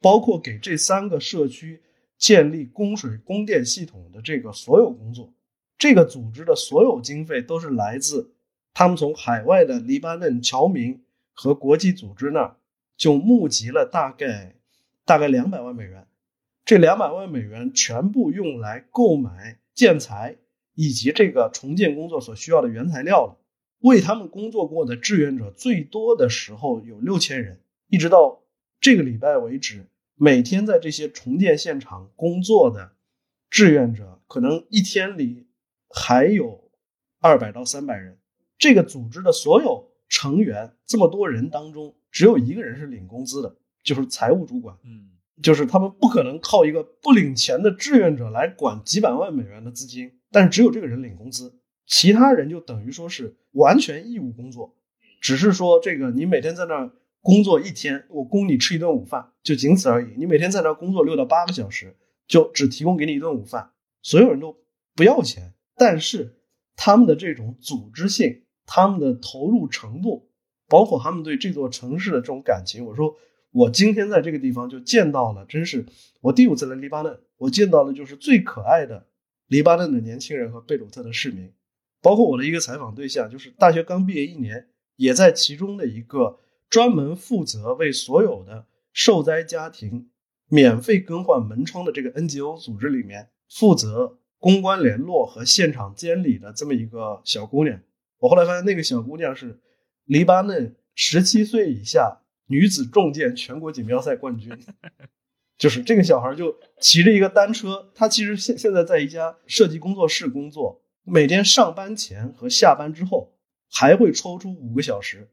包括给这三个社区建立供水供电系统的这个所有工作。这个组织的所有经费都是来自他们从海外的黎巴嫩侨民和国际组织那儿就募集了大概大概两百万美元。这两百万美元全部用来购买建材以及这个重建工作所需要的原材料了。为他们工作过的志愿者最多的时候有六千人，一直到这个礼拜为止，每天在这些重建现场工作的志愿者可能一天里还有二百到三百人。这个组织的所有成员这么多人当中，只有一个人是领工资的，就是财务主管。嗯。就是他们不可能靠一个不领钱的志愿者来管几百万美元的资金，但是只有这个人领工资，其他人就等于说是完全义务工作，只是说这个你每天在那儿工作一天，我供你吃一顿午饭，就仅此而已。你每天在那儿工作六到八个小时，就只提供给你一顿午饭，所有人都不要钱，但是他们的这种组织性，他们的投入程度，包括他们对这座城市的这种感情，我说。我今天在这个地方就见到了，真是我第五次来黎巴嫩，我见到的就是最可爱的黎巴嫩的年轻人和贝鲁特的市民，包括我的一个采访对象，就是大学刚毕业一年，也在其中的一个专门负责为所有的受灾家庭免费更换门窗的这个 NGO 组织里面负责公关联络和现场监理的这么一个小姑娘。我后来发现，那个小姑娘是黎巴嫩十七岁以下。女子重剑全国锦标赛冠军，就是这个小孩就骑着一个单车，他其实现现在在一家设计工作室工作，每天上班前和下班之后还会抽出五个小时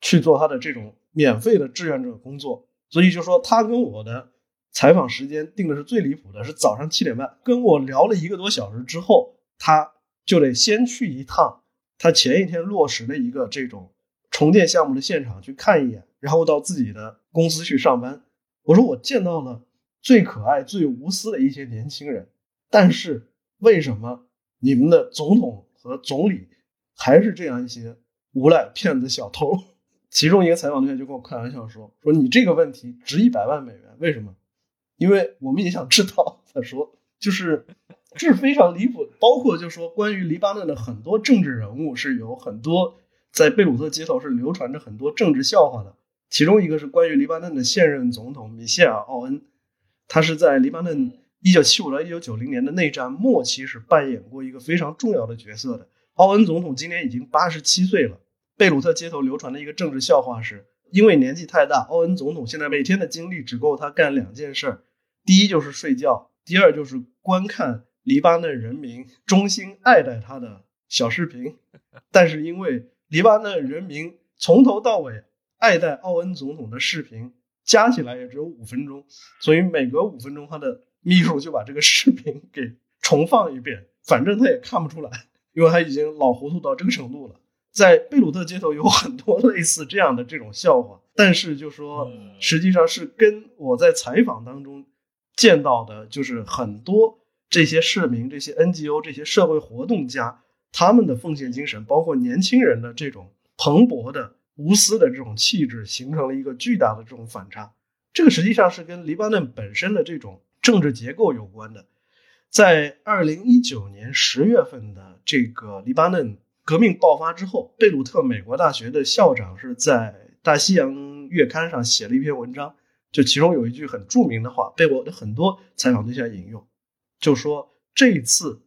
去做他的这种免费的志愿者工作。所以就说他跟我的采访时间定的是最离谱的，是早上七点半，跟我聊了一个多小时之后，他就得先去一趟他前一天落实的一个这种重建项目的现场去看一眼。然后到自己的公司去上班。我说我见到了最可爱、最无私的一些年轻人，但是为什么你们的总统和总理还是这样一些无赖、骗子、小偷？其中一个采访对象就跟我开玩笑说：“说你这个问题值一百万美元，为什么？因为我们也想知道。”他说：“就是这是非常离谱的。包括就说关于黎巴嫩的很多政治人物是有很多在贝鲁特街头是流传着很多政治笑话的。”其中一个是关于黎巴嫩的现任总统米歇尔·奥恩，他是在黎巴嫩1975到1990年的内战末期是扮演过一个非常重要的角色的。奥恩总统今年已经87岁了。贝鲁特街头流传的一个政治笑话是，因为年纪太大，奥恩总统现在每天的精力只够他干两件事儿：第一就是睡觉，第二就是观看黎巴嫩人民衷心爱戴他的小视频。但是因为黎巴嫩人民从头到尾。爱戴奥恩总统的视频加起来也只有五分钟，所以每隔五分钟，他的秘书就把这个视频给重放一遍，反正他也看不出来，因为他已经老糊涂到这个程度了。在贝鲁特街头有很多类似这样的这种笑话，但是就说实际上是跟我在采访当中见到的，就是很多这些市民、这些 NGO、这些社会活动家他们的奉献精神，包括年轻人的这种蓬勃的。无私的这种气质形成了一个巨大的这种反差，这个实际上是跟黎巴嫩本身的这种政治结构有关的。在二零一九年十月份的这个黎巴嫩革命爆发之后，贝鲁特美国大学的校长是在《大西洋月刊》上写了一篇文章，就其中有一句很著名的话，被我的很多采访对象引用，就说这次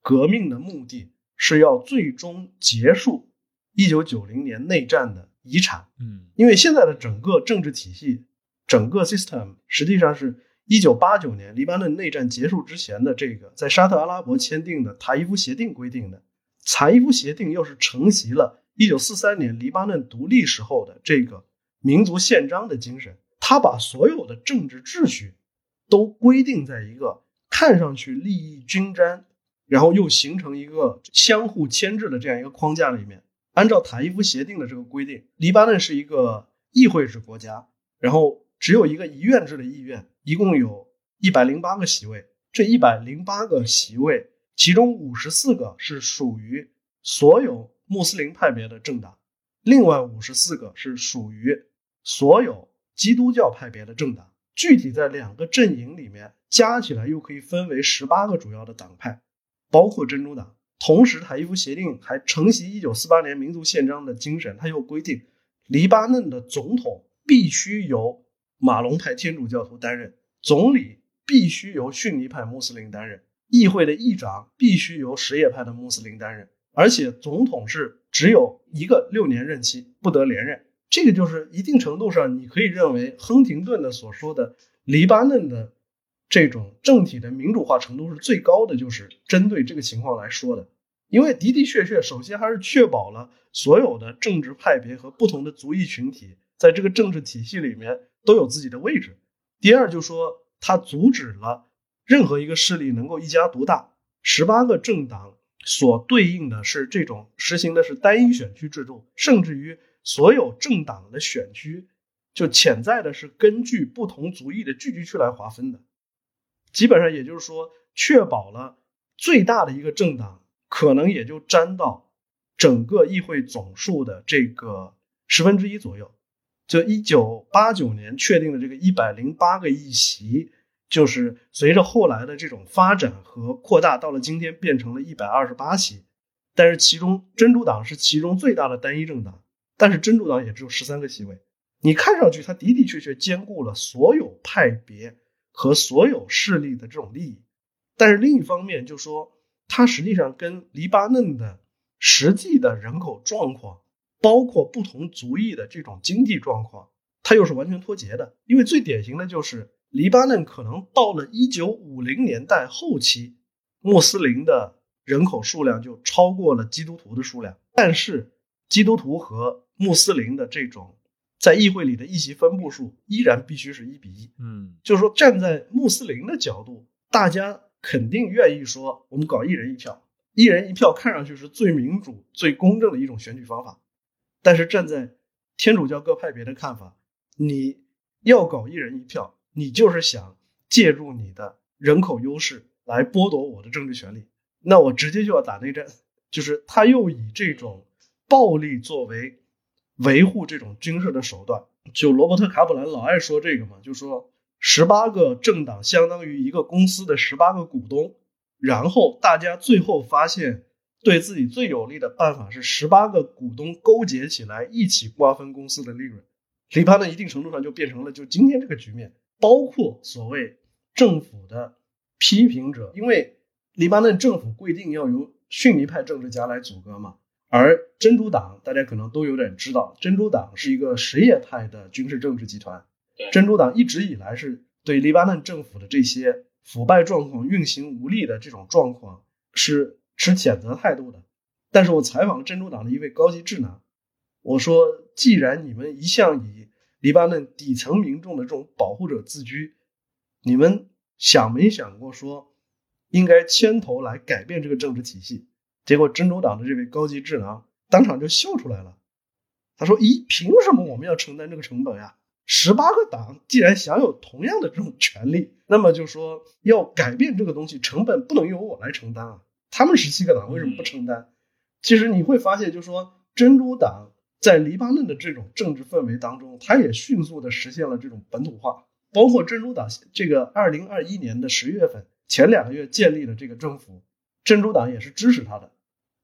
革命的目的是要最终结束一九九零年内战的。遗产，嗯，因为现在的整个政治体系，整个 system 实际上是一九八九年黎巴嫩内战结束之前的这个在沙特阿拉伯签订的塔伊夫协定规定的。塔伊夫协定又是承袭了一九四三年黎巴嫩独立时候的这个民族宪章的精神，他把所有的政治秩序都规定在一个看上去利益均沾，然后又形成一个相互牵制的这样一个框架里面。按照塔伊夫协定的这个规定，黎巴嫩是一个议会制国家，然后只有一个一院制的议院，一共有一百零八个席位。这一百零八个席位，其中五十四个是属于所有穆斯林派别的政党，另外五十四个是属于所有基督教派别的政党。具体在两个阵营里面加起来，又可以分为十八个主要的党派，包括珍珠党。同时，塔伊夫协定还承袭一九四八年民族宪章的精神，它又规定，黎巴嫩的总统必须由马龙派天主教徒担任，总理必须由逊尼派穆斯林担任，议会的议长必须由什叶派的穆斯林担任，而且总统是只有一个六年任期，不得连任。这个就是一定程度上，你可以认为亨廷顿的所说的黎巴嫩的。这种政体的民主化程度是最高的，就是针对这个情况来说的。因为的的确确，首先还是确保了所有的政治派别和不同的族裔群体在这个政治体系里面都有自己的位置。第二就说他阻止了任何一个势力能够一家独大。十八个政党所对应的是这种实行的是单一选区制度，甚至于所有政党的选区就潜在的是根据不同族裔的聚居区来划分的。基本上也就是说，确保了最大的一个政党可能也就占到整个议会总数的这个十分之一左右。就一九八九年确定的这个一百零八个议席，就是随着后来的这种发展和扩大，到了今天变成了一百二十八席。但是其中真主党是其中最大的单一政党，但是真主党也只有十三个席位。你看上去它的的确确兼顾了所有派别。和所有势力的这种利益，但是另一方面就说，它实际上跟黎巴嫩的实际的人口状况，包括不同族裔的这种经济状况，它又是完全脱节的。因为最典型的就是黎巴嫩可能到了一九五零年代后期，穆斯林的人口数量就超过了基督徒的数量，但是基督徒和穆斯林的这种。在议会里的议席分布数依然必须是一比一。嗯，就是说，站在穆斯林的角度，大家肯定愿意说，我们搞一人一票，一人一票看上去是最民主、最公正的一种选举方法。但是站在天主教各派别的看法，你要搞一人一票，你就是想借助你的人口优势来剥夺我的政治权利，那我直接就要打内战。就是他又以这种暴力作为。维护这种军事的手段，就罗伯特·卡普兰老爱说这个嘛，就说十八个政党相当于一个公司的十八个股东，然后大家最后发现，对自己最有利的办法是十八个股东勾结起来一起瓜分公司的利润。黎巴嫩一定程度上就变成了就今天这个局面，包括所谓政府的批评者，因为黎巴嫩政府规定要由逊尼派政治家来组阁嘛。而珍珠党，大家可能都有点知道，珍珠党是一个什叶派的军事政治集团。珍珠党一直以来是对黎巴嫩政府的这些腐败状况、运行无力的这种状况是持谴责态度的。但是我采访了真主党的一位高级智囊，我说：既然你们一向以黎巴嫩底层民众的这种保护者自居，你们想没想过说，应该牵头来改变这个政治体系？结果，真主党的这位高级智囊当场就笑出来了。他说：“咦，凭什么我们要承担这个成本呀？十八个党既然享有同样的这种权利，那么就说要改变这个东西，成本不能由我来承担啊。他们十七个党为什么不承担？其实你会发现，就说真主党在黎巴嫩的这种政治氛围当中，它也迅速的实现了这种本土化。包括珍珠党这个二零二一年的十月份前两个月建立的这个政府，珍珠党也是支持他的。”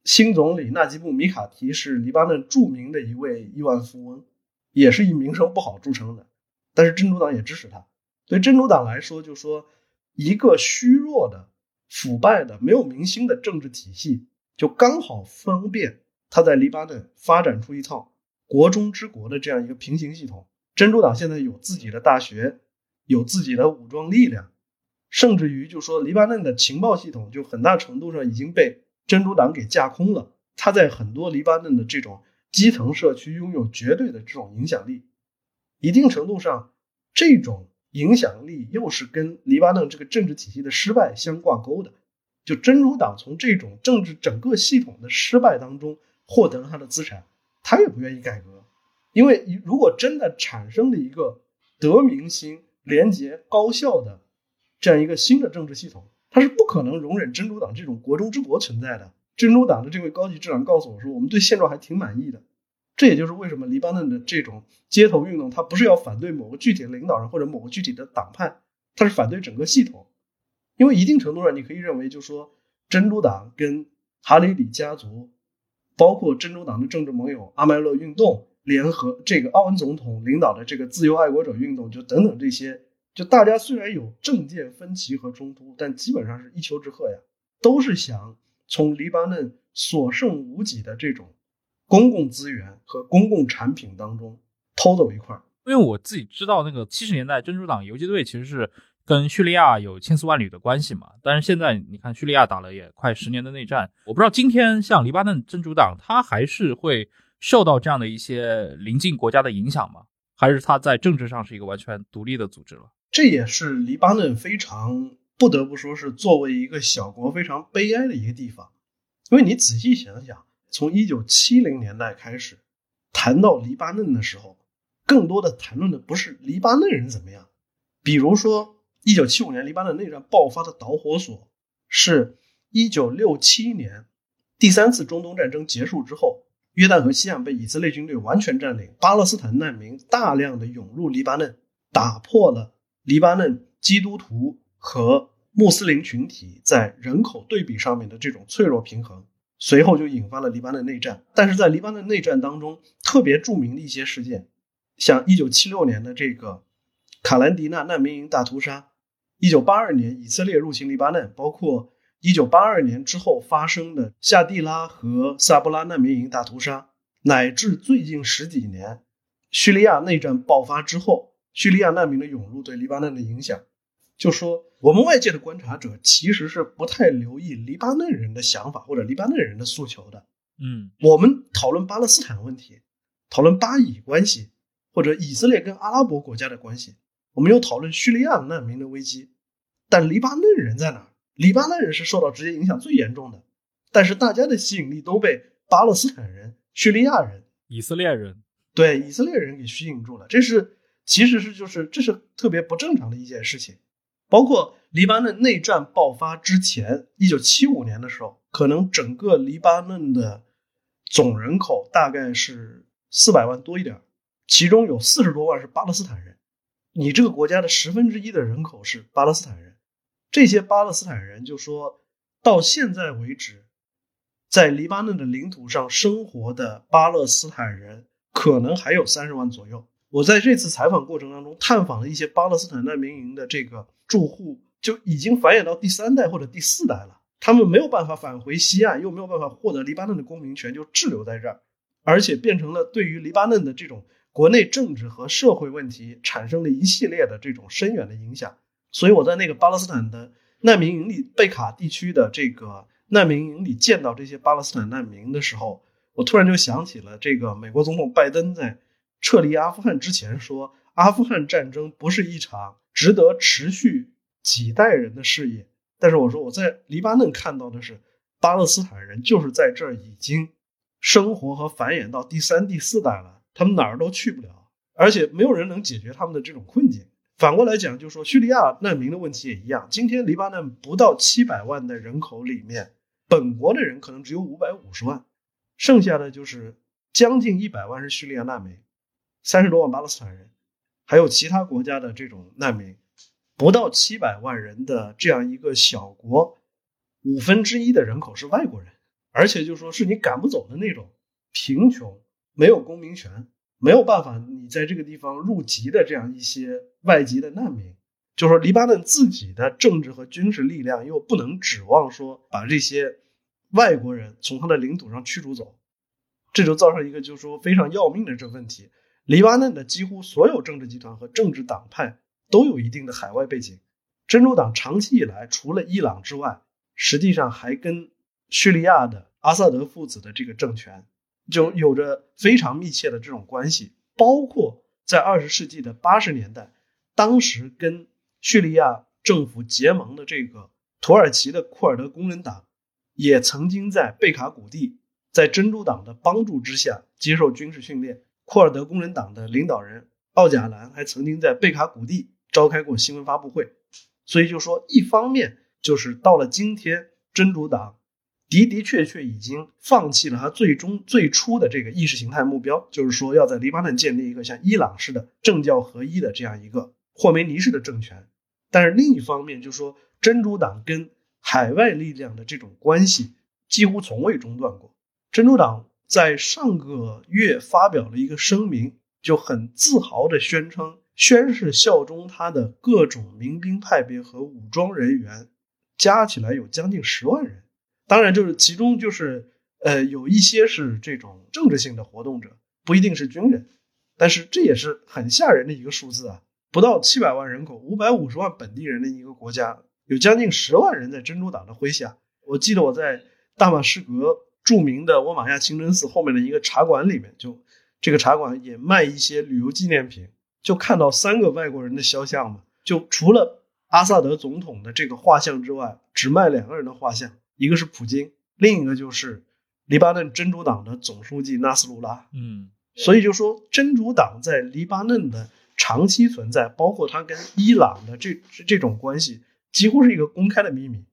新总理纳吉布·米卡提是黎巴嫩著名的一位亿万富翁，也是以名声不好著称的。但是真主党也支持他。对真主党来说，就说一个虚弱的、腐败的、没有民心的政治体系，就刚好方便他在黎巴嫩发展出一套国中之国的这样一个平行系统。真主党现在有自己的大学，有自己的武装力量，甚至于就说黎巴嫩的情报系统，就很大程度上已经被。真主党给架空了，他在很多黎巴嫩的这种基层社区拥有绝对的这种影响力，一定程度上，这种影响力又是跟黎巴嫩这个政治体系的失败相挂钩的。就真主党从这种政治整个系统的失败当中获得了他的资产，他也不愿意改革，因为如果真的产生了一个得民心、廉洁、高效的这样一个新的政治系统。他是不可能容忍真主党这种国中之国存在的。真主党的这位高级智囊告诉我说：“我们对现状还挺满意的。”这也就是为什么黎巴嫩的这种街头运动，它不是要反对某个具体的领导人或者某个具体的党派，它是反对整个系统。因为一定程度上，你可以认为，就是说真主党跟哈里里家族，包括真主党的政治盟友阿麦勒运动联合这个奥恩总统领导的这个自由爱国者运动，就等等这些。就大家虽然有政见分歧和冲突，但基本上是一丘之貉呀，都是想从黎巴嫩所剩无几的这种公共资源和公共产品当中偷走一块。因为我自己知道，那个七十年代真主党游击队其实是跟叙利亚有千丝万缕的关系嘛。但是现在你看，叙利亚打了也快十年的内战，我不知道今天像黎巴嫩真主党，它还是会受到这样的一些邻近国家的影响吗？还是它在政治上是一个完全独立的组织了？这也是黎巴嫩非常不得不说是作为一个小国非常悲哀的一个地方。因为你仔细想想，从一九七零年代开始谈到黎巴嫩的时候，更多的谈论的不是黎巴嫩人怎么样，比如说一九七五年黎巴嫩内战爆发的导火索是一九六七年第三次中东战争结束之后，约旦河西岸被以色列军队完全占领，巴勒斯坦难民大量的涌入黎巴嫩，打破了黎巴嫩基督徒和穆斯林群体在人口对比上面的这种脆弱平衡，随后就引发了黎巴嫩内战。但是在黎巴嫩内战当中，特别著名的一些事件，像1976年的这个卡兰迪纳难民营大屠杀，1982年以色列入侵黎巴嫩，包括1982年之后发生的夏蒂拉和萨布拉难民营大屠杀，乃至最近十几年叙利亚内战爆发之后，叙利亚难民的涌入对黎巴嫩的影响。就说我们外界的观察者其实是不太留意黎巴嫩人的想法或者黎巴嫩人的诉求的。嗯，我们讨论巴勒斯坦问题，讨论巴以关系，或者以色列跟阿拉伯国家的关系，我们又讨论叙利亚难民的危机。但黎巴嫩人在哪儿？黎巴嫩人是受到直接影响最严重的，但是大家的吸引力都被巴勒斯坦人、叙利亚人、以色列人对以色列人给吸引住了。这是其实是就是这是特别不正常的一件事情。包括黎巴嫩内战爆发之前，一九七五年的时候，可能整个黎巴嫩的总人口大概是四百万多一点，其中有四十多万是巴勒斯坦人。你这个国家的十分之一的人口是巴勒斯坦人，这些巴勒斯坦人就说到现在为止，在黎巴嫩的领土上生活的巴勒斯坦人可能还有三十万左右。我在这次采访过程当中，探访了一些巴勒斯坦难民营的这个住户，就已经繁衍到第三代或者第四代了。他们没有办法返回西岸，又没有办法获得黎巴嫩的公民权，就滞留在这儿，而且变成了对于黎巴嫩的这种国内政治和社会问题产生了一系列的这种深远的影响。所以我在那个巴勒斯坦的难民营里，贝卡地区的这个难民营里见到这些巴勒斯坦难民的时候，我突然就想起了这个美国总统拜登在。撤离阿富汗之前说，阿富汗战争不是一场值得持续几代人的事业。但是我说我在黎巴嫩看到的是，巴勒斯坦人就是在这儿已经生活和繁衍到第三、第四代了，他们哪儿都去不了，而且没有人能解决他们的这种困境。反过来讲，就说叙利亚难民的问题也一样。今天黎巴嫩不到七百万的人口里面，本国的人可能只有五百五十万，剩下的就是将近一百万是叙利亚难民。三十多万巴勒斯坦人，还有其他国家的这种难民，不到七百万人的这样一个小国，五分之一的人口是外国人，而且就说是你赶不走的那种贫穷、没有公民权、没有办法你在这个地方入籍的这样一些外籍的难民，就说黎巴嫩自己的政治和军事力量又不能指望说把这些外国人从他的领土上驱逐走，这就造成一个就是说非常要命的这个问题。黎巴嫩的几乎所有政治集团和政治党派都有一定的海外背景。真主党长期以来，除了伊朗之外，实际上还跟叙利亚的阿萨德父子的这个政权就有着非常密切的这种关系。包括在二十世纪的八十年代，当时跟叙利亚政府结盟的这个土耳其的库尔德工人党，也曾经在贝卡谷地，在真主党的帮助之下接受军事训练。库尔德工人党的领导人奥贾兰还曾经在贝卡谷地召开过新闻发布会，所以就说，一方面就是到了今天，真主党的的确确已经放弃了他最终最初的这个意识形态目标，就是说要在黎巴嫩建立一个像伊朗式的政教合一的这样一个霍梅尼式的政权。但是另一方面，就说真主党跟海外力量的这种关系几乎从未中断过，真主党。在上个月发表了一个声明，就很自豪地宣称宣誓效忠他的各种民兵派别和武装人员，加起来有将近十万人。当然，就是其中就是呃有一些是这种政治性的活动者，不一定是军人。但是这也是很吓人的一个数字啊！不到七百万人口，五百五十万本地人的一个国家，有将近十万人在珍珠党的麾下。我记得我在大马士革。著名的沃玛亚清真寺后面的一个茶馆里面，就这个茶馆也卖一些旅游纪念品，就看到三个外国人的肖像嘛。就除了阿萨德总统的这个画像之外，只卖两个人的画像，一个是普京，另一个就是黎巴嫩真主党的总书记纳斯鲁拉。嗯，所以就说真主党在黎巴嫩的长期存在，包括他跟伊朗的这这种关系，几乎是一个公开的秘密。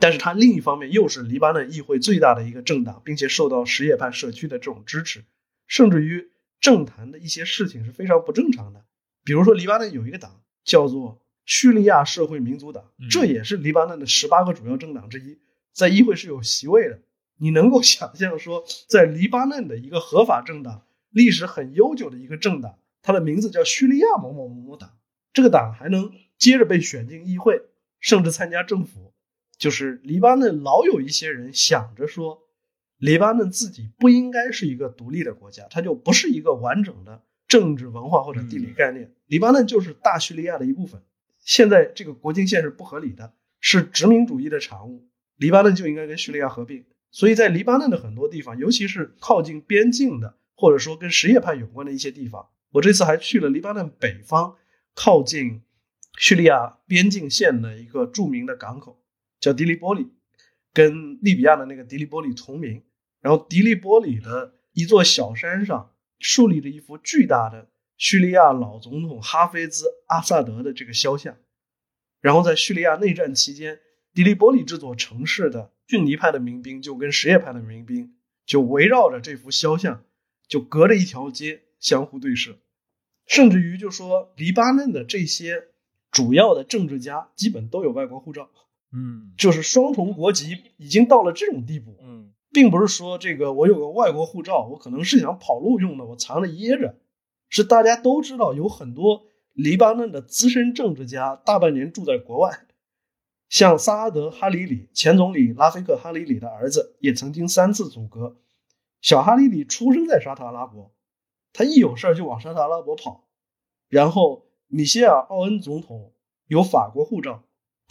但是它另一方面又是黎巴嫩议会最大的一个政党，并且受到什叶派社区的这种支持，甚至于政坛的一些事情是非常不正常的。比如说，黎巴嫩有一个党叫做叙利亚社会民族党，这也是黎巴嫩的十八个主要政党之一，在议会是有席位的。你能够想象说，在黎巴嫩的一个合法政党、历史很悠久的一个政党，它的名字叫叙利亚某某某某党，这个党还能接着被选进议会，甚至参加政府。就是黎巴嫩老有一些人想着说，黎巴嫩自己不应该是一个独立的国家，它就不是一个完整的政治文化或者地理概念。黎巴嫩就是大叙利亚的一部分。现在这个国境线是不合理的，是殖民主义的产物。黎巴嫩就应该跟叙利亚合并。所以在黎巴嫩的很多地方，尤其是靠近边境的，或者说跟什叶派有关的一些地方，我这次还去了黎巴嫩北方靠近叙利亚边境线的一个著名的港口。叫迪利波里，跟利比亚的那个迪利波里同名。然后迪利波里的一座小山上树立着一幅巨大的叙利亚老总统哈菲兹·阿萨德的这个肖像。然后在叙利亚内战期间，迪利波里这座城市的逊尼派的民兵就跟什叶派的民兵就围绕着这幅肖像，就隔着一条街相互对视。甚至于就说，黎巴嫩的这些主要的政治家基本都有外国护照。嗯，就是双重国籍已经到了这种地步。嗯，并不是说这个我有个外国护照，我可能是想跑路用的，我藏着掖着。是大家都知道，有很多黎巴嫩的资深政治家大半年住在国外，像萨阿德·哈里里前总理拉菲克·哈里里的儿子也曾经三次阻隔。小哈里里出生在沙特阿拉伯，他一有事就往沙特阿拉伯跑。然后米歇尔·奥恩总统有法国护照。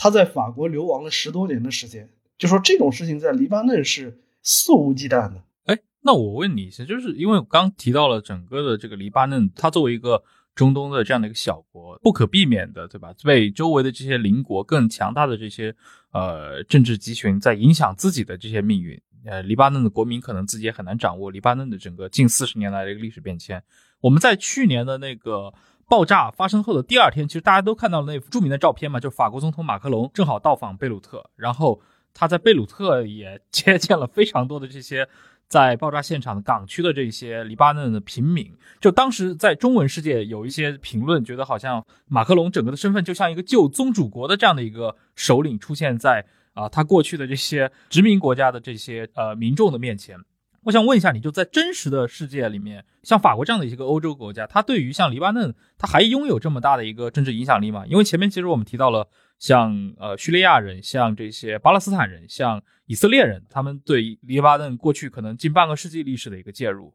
他在法国流亡了十多年的时间，就说这种事情在黎巴嫩是肆无忌惮的。哎，那我问你一下，就是因为我刚提到了整个的这个黎巴嫩，它作为一个中东的这样的一个小国，不可避免的，对吧？被周围的这些邻国更强大的这些呃政治集群在影响自己的这些命运。呃，黎巴嫩的国民可能自己也很难掌握黎巴嫩的整个近四十年来的一个历史变迁。我们在去年的那个。爆炸发生后的第二天，其实大家都看到了那幅著名的照片嘛，就是法国总统马克龙正好到访贝鲁特，然后他在贝鲁特也接见了非常多的这些在爆炸现场的港区的这些黎巴嫩的平民。就当时在中文世界有一些评论，觉得好像马克龙整个的身份就像一个旧宗主国的这样的一个首领出现在啊他过去的这些殖民国家的这些呃民众的面前。我想问一下，你就在真实的世界里面，像法国这样的一个欧洲国家，它对于像黎巴嫩，它还拥有这么大的一个政治影响力吗？因为前面其实我们提到了，像呃叙利亚人，像这些巴勒斯坦人，像以色列人，他们对黎巴嫩过去可能近半个世纪历史的一个介入，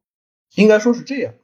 应该说是这样。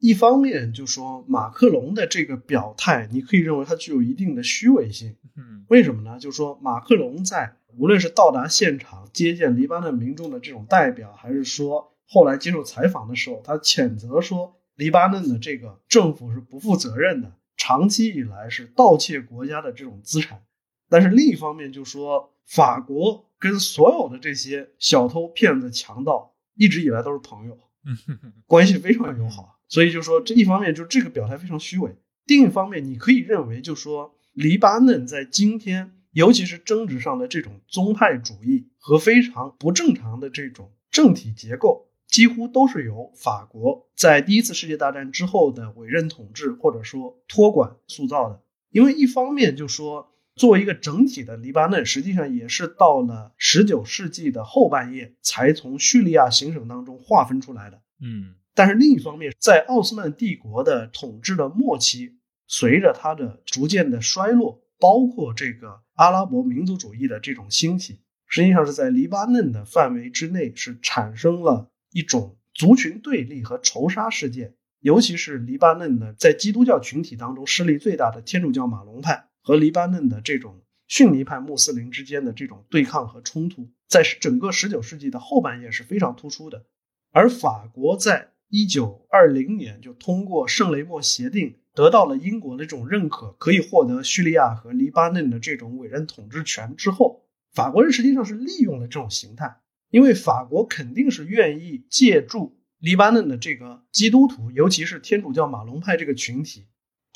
一方面就说马克龙的这个表态，你可以认为它具有一定的虚伪性。嗯，为什么呢？就是说马克龙在。无论是到达现场接见黎巴嫩民众的这种代表，还是说后来接受采访的时候，他谴责说黎巴嫩的这个政府是不负责任的，长期以来是盗窃国家的这种资产。但是另一方面就说法国跟所有的这些小偷、骗子、强盗一直以来都是朋友，关系非常友好。所以就说这一方面就这个表态非常虚伪，另一方面你可以认为就说黎巴嫩在今天。尤其是政治上的这种宗派主义和非常不正常的这种政体结构，几乎都是由法国在第一次世界大战之后的委任统治或者说托管塑造的。因为一方面就说，作为一个整体的黎巴嫩，实际上也是到了十九世纪的后半叶才从叙利亚行省当中划分出来的。嗯，但是另一方面，在奥斯曼帝国的统治的末期，随着它的逐渐的衰落。包括这个阿拉伯民族主义的这种兴起，实际上是在黎巴嫩的范围之内，是产生了一种族群对立和仇杀事件。尤其是黎巴嫩的在基督教群体当中势力最大的天主教马龙派和黎巴嫩的这种逊尼派穆斯林之间的这种对抗和冲突，在整个19世纪的后半叶是非常突出的。而法国在一九二零年就通过圣雷默协定，得到了英国的这种认可，可以获得叙利亚和黎巴嫩的这种委任统治权之后，法国人实际上是利用了这种形态，因为法国肯定是愿意借助黎巴嫩的这个基督徒，尤其是天主教马龙派这个群体，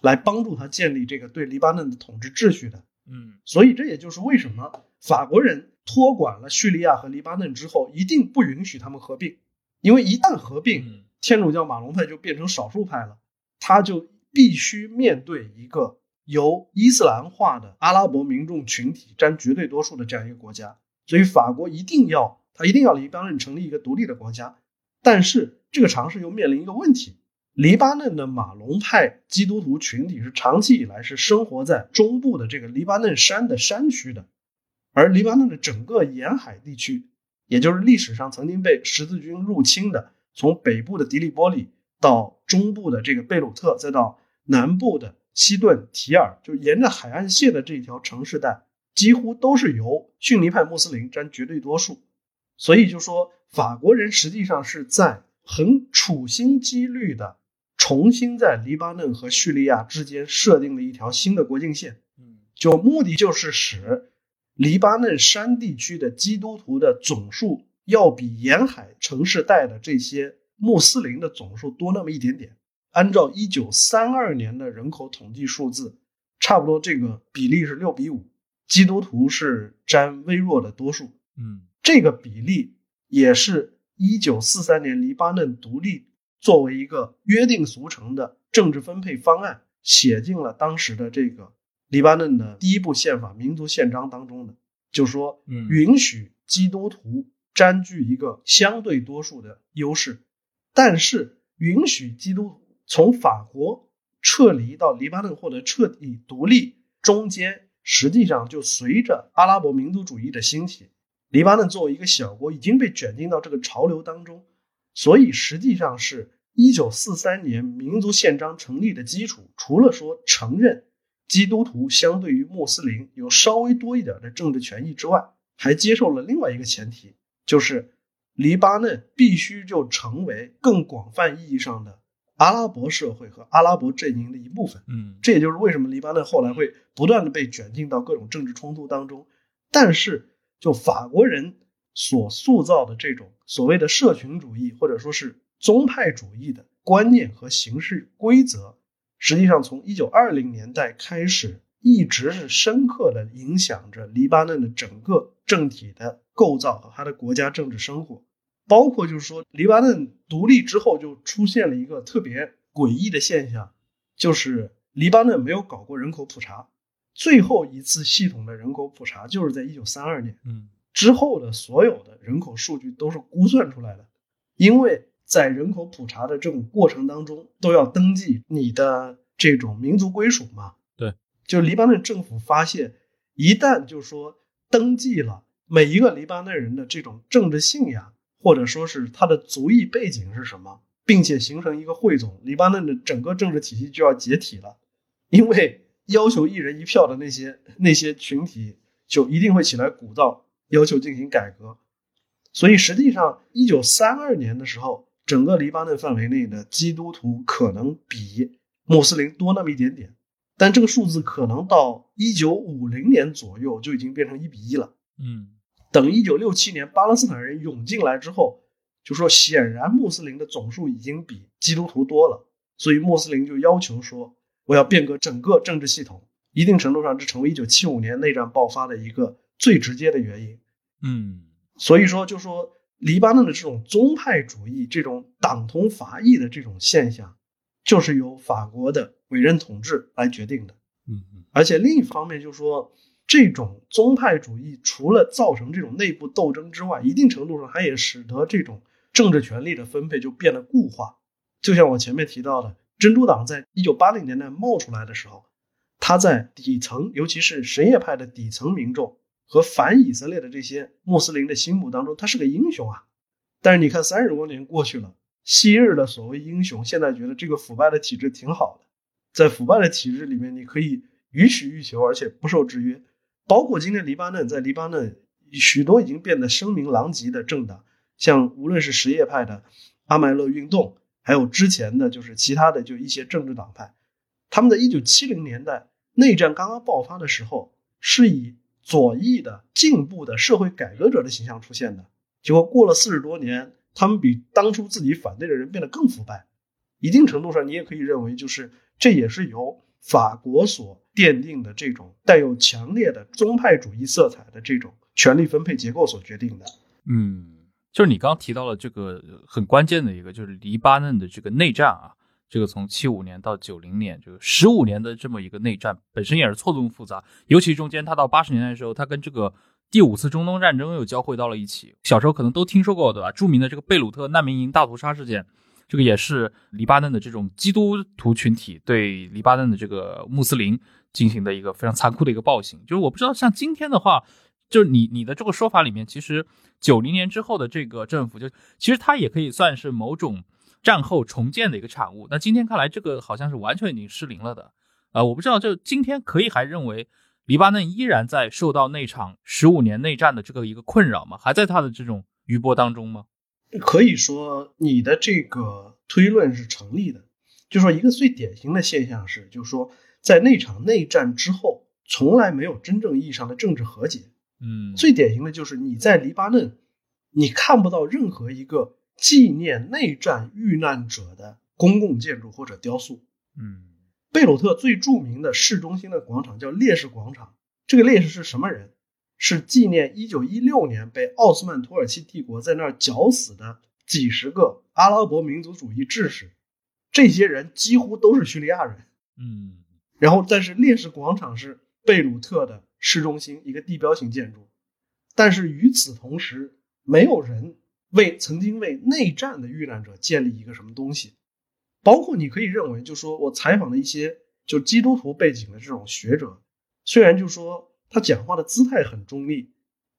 来帮助他建立这个对黎巴嫩的统治秩序的。嗯所以这也就是为什么法国人托管了叙利亚和黎巴嫩之后，一定不允许他们合并，因为一旦合并，嗯天主教马龙派就变成少数派了，他就必须面对一个由伊斯兰化的阿拉伯民众群体占绝对多数的这样一个国家，所以法国一定要他一定要黎巴嫩成立一个独立的国家，但是这个尝试又面临一个问题。黎巴嫩的马龙派基督徒群体是长期以来是生活在中部的这个黎巴嫩山的山区的，而黎巴嫩的整个沿海地区，也就是历史上曾经被十字军入侵的，从北部的迪利波利到中部的这个贝鲁特，再到南部的西顿提尔，就沿着海岸线的这条城市带，几乎都是由逊尼派穆斯林占绝对多数。所以就说法国人实际上是在很处心积虑的重新在黎巴嫩和叙利亚之间设定了一条新的国境线。嗯就目的就是使黎巴嫩山地区的基督徒的总数要比沿海城市带的这些穆斯林的总数多那么一点点。按照一九三二年的人口统计数字，差不多这个比例是六比五，基督徒是占微弱的多数。嗯这个比例也是一九四三年黎巴嫩独立作为一个约定俗成的政治分配方案写进了当时的这个黎巴嫩的第一部宪法民族宪章当中的，就说嗯允许基督徒占据一个相对多数的优势，但是允许基督徒从法国撤离到黎巴嫩获得彻底独立中间，实际上就随着阿拉伯民族主义的兴起，黎巴嫩作为一个小国已经被卷进到这个潮流当中，所以实际上是一九四三年民族宪章成立的基础，除了说承认基督徒相对于穆斯林有稍微多一点的政治权益之外，还接受了另外一个前提，就是黎巴嫩必须就成为更广泛意义上的阿拉伯社会和阿拉伯阵营的一部分。嗯这也就是为什么黎巴嫩后来会不断的被卷进到各种政治冲突当中。但是，就法国人所塑造的这种所谓的社群主义或者说是宗派主义的观念和形式规则，实际上从一九二零年代开始，一直是深刻的影响着黎巴嫩的整个政体的构造和它的国家政治生活。包括就是说，黎巴嫩独立之后就出现了一个特别诡异的现象，就是黎巴嫩没有搞过人口普查，最后一次系统的人口普查就是在一九三二年。嗯。之后的所有的人口数据都是估算出来的，因为在人口普查的这种过程当中，都要登记你的这种民族归属嘛。对，就黎巴嫩政府发现，一旦就说登记了每一个黎巴嫩人的这种政治信仰，或者说是他的族裔背景是什么，并且形成一个汇总，黎巴嫩的整个政治体系就要解体了，因为要求一人一票的那些那些群体就一定会起来鼓噪，要求进行改革。所以实际上，一九三二年的时候，整个黎巴嫩范围内的基督徒可能比穆斯林多那么一点点，但这个数字可能到一九五零年左右就已经变成一比一了。嗯等一九六七年巴勒斯坦人涌进来之后，就说显然穆斯林的总数已经比基督徒多了，所以穆斯林就要求说，我要变革整个政治系统。一定程度上，这成为一九七五年内战爆发的一个最直接的原因。嗯所以说，就说黎巴嫩的这种宗派主义、这种党同伐异的这种现象，就是由法国的委任统治来决定的。嗯嗯而且另一方面，就是说这种宗派主义除了造成这种内部斗争之外，一定程度上它也使得这种政治权力的分配就变得固化。就像我前面提到的，珍珠党在一九八零年代冒出来的时候，他在底层，尤其是什叶派的底层民众和反以色列的这些穆斯林的心目当中，他是个英雄啊。但是你看，三十多年过去了，昔日的所谓英雄，现在觉得这个腐败的体制挺好的，在腐败的体制里面，你可以予取予求，而且不受制约。包括今天黎巴嫩，在黎巴嫩许多已经变得声名狼藉的政党，像无论是什叶派的阿麦勒运动，还有之前的就是其他的就一些政治党派，他们在一九七零年代内战刚刚爆发的时候，是以左翼的进步的社会改革者的形象出现的。结果过了四十多年，他们比当初自己反对的人变得更腐败。一定程度上，你也可以认为，就是这也是由法国所奠定的这种带有强烈的宗派主义色彩的这种权力分配结构所决定的。嗯。就是你刚提到了这个很关键的一个，就是黎巴嫩的这个内战啊，这个从七五年到九零年，这个十五年的这么一个内战，本身也是错综复杂。尤其中间，他到八十年代的时候，他跟这个第五次中东战争又交汇到了一起。小时候可能都听说过，对吧？著名的这个贝鲁特难民营大屠杀事件，这个也是黎巴嫩的这种基督徒群体对黎巴嫩的这个穆斯林进行的一个非常残酷的一个暴行。就是我不知道，像今天的话。就是你你的这个说法里面，其实九零年之后的这个政府，就其实它也可以算是某种战后重建的一个产物。那今天看来，这个好像是完全已经失灵了的。呃，我不知道，就今天可以还认为黎巴嫩依然在受到那场十五年内战的这个一个困扰吗？还在他的这种余波当中吗？可以说你的这个推论是成立的。就说一个最典型的现象是，就是说在那场内战之后，从来没有真正意义上的政治和解。嗯，最典型的就是你在黎巴嫩，你看不到任何一个纪念内战遇难者的公共建筑或者雕塑。嗯，贝鲁特最著名的市中心的广场叫烈士广场。这个烈士是什么人？是纪念1916年被奥斯曼土耳其帝国在那儿绞死的几十个阿拉伯民族主义志士。这些人几乎都是叙利亚人。嗯，然后但是烈士广场是贝鲁特的。市中心一个地标性建筑，但是与此同时，没有人为曾经为内战的遇难者建立一个什么东西。包括你可以认为，就说我采访的一些就基督徒背景的这种学者，虽然就说他讲话的姿态很中立，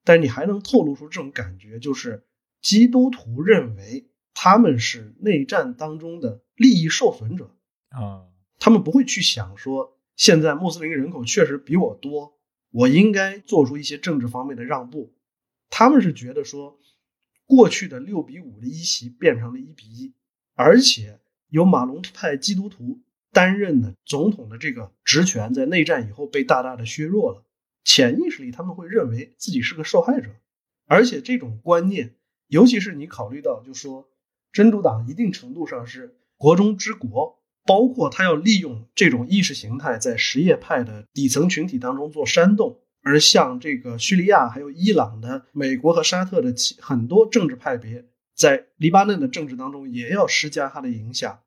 但你还能透露出这种感觉，就是基督徒认为他们是内战当中的利益受损者啊，他们不会去想说现在穆斯林人口确实比我多。我应该做出一些政治方面的让步，他们是觉得说，过去的六比五的一席变成了一比一，而且由马龙派基督徒担任的总统的这个职权，在内战以后被大大的削弱了。潜意识里他们会认为自己是个受害者，而且这种观念，尤其是你考虑到，就说真主党一定程度上是国中之国。包括他要利用这种意识形态在什叶派的底层群体当中做煽动，而像这个叙利亚、还有伊朗的、美国和沙特的很多政治派别，在黎巴嫩的政治当中也要施加他的影响，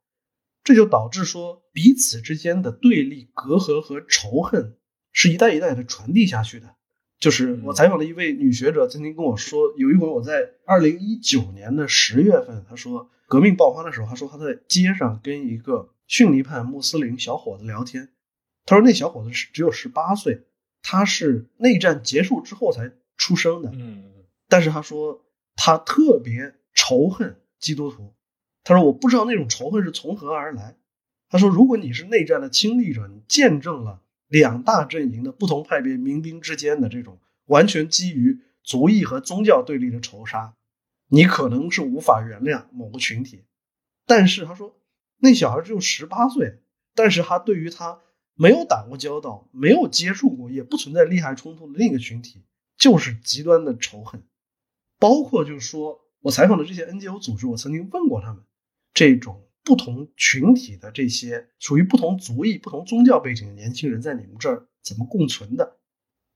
这就导致说彼此之间的对立、隔阂和仇恨是一代一代的传递下去的。就是我采访了一位女学者曾经跟我说，有一回我在二零一九年的十月份，她说革命爆发的时候，她说她在街上跟一个。逊尼派穆斯林小伙子聊天，她说那小伙子是只有十八岁，他是内战结束之后才出生的。嗯，但是他说他特别仇恨基督徒，他说我不知道那种仇恨是从何而来。他说如果你是内战的亲历者，你见证了两大阵营的不同派别民兵之间的这种完全基于族裔和宗教对立的仇杀，你可能是无法原谅某个群体。但是他说。那小孩只有十八岁，但是他对于他没有打过交道、没有接触过、也不存在利害冲突的另一个群体，就是极端的仇恨。包括就是说我采访的这些 NGO 组织，我曾经问过他们，这种不同群体的这些属于不同族裔、不同宗教背景的年轻人，在你们这儿怎么共存的？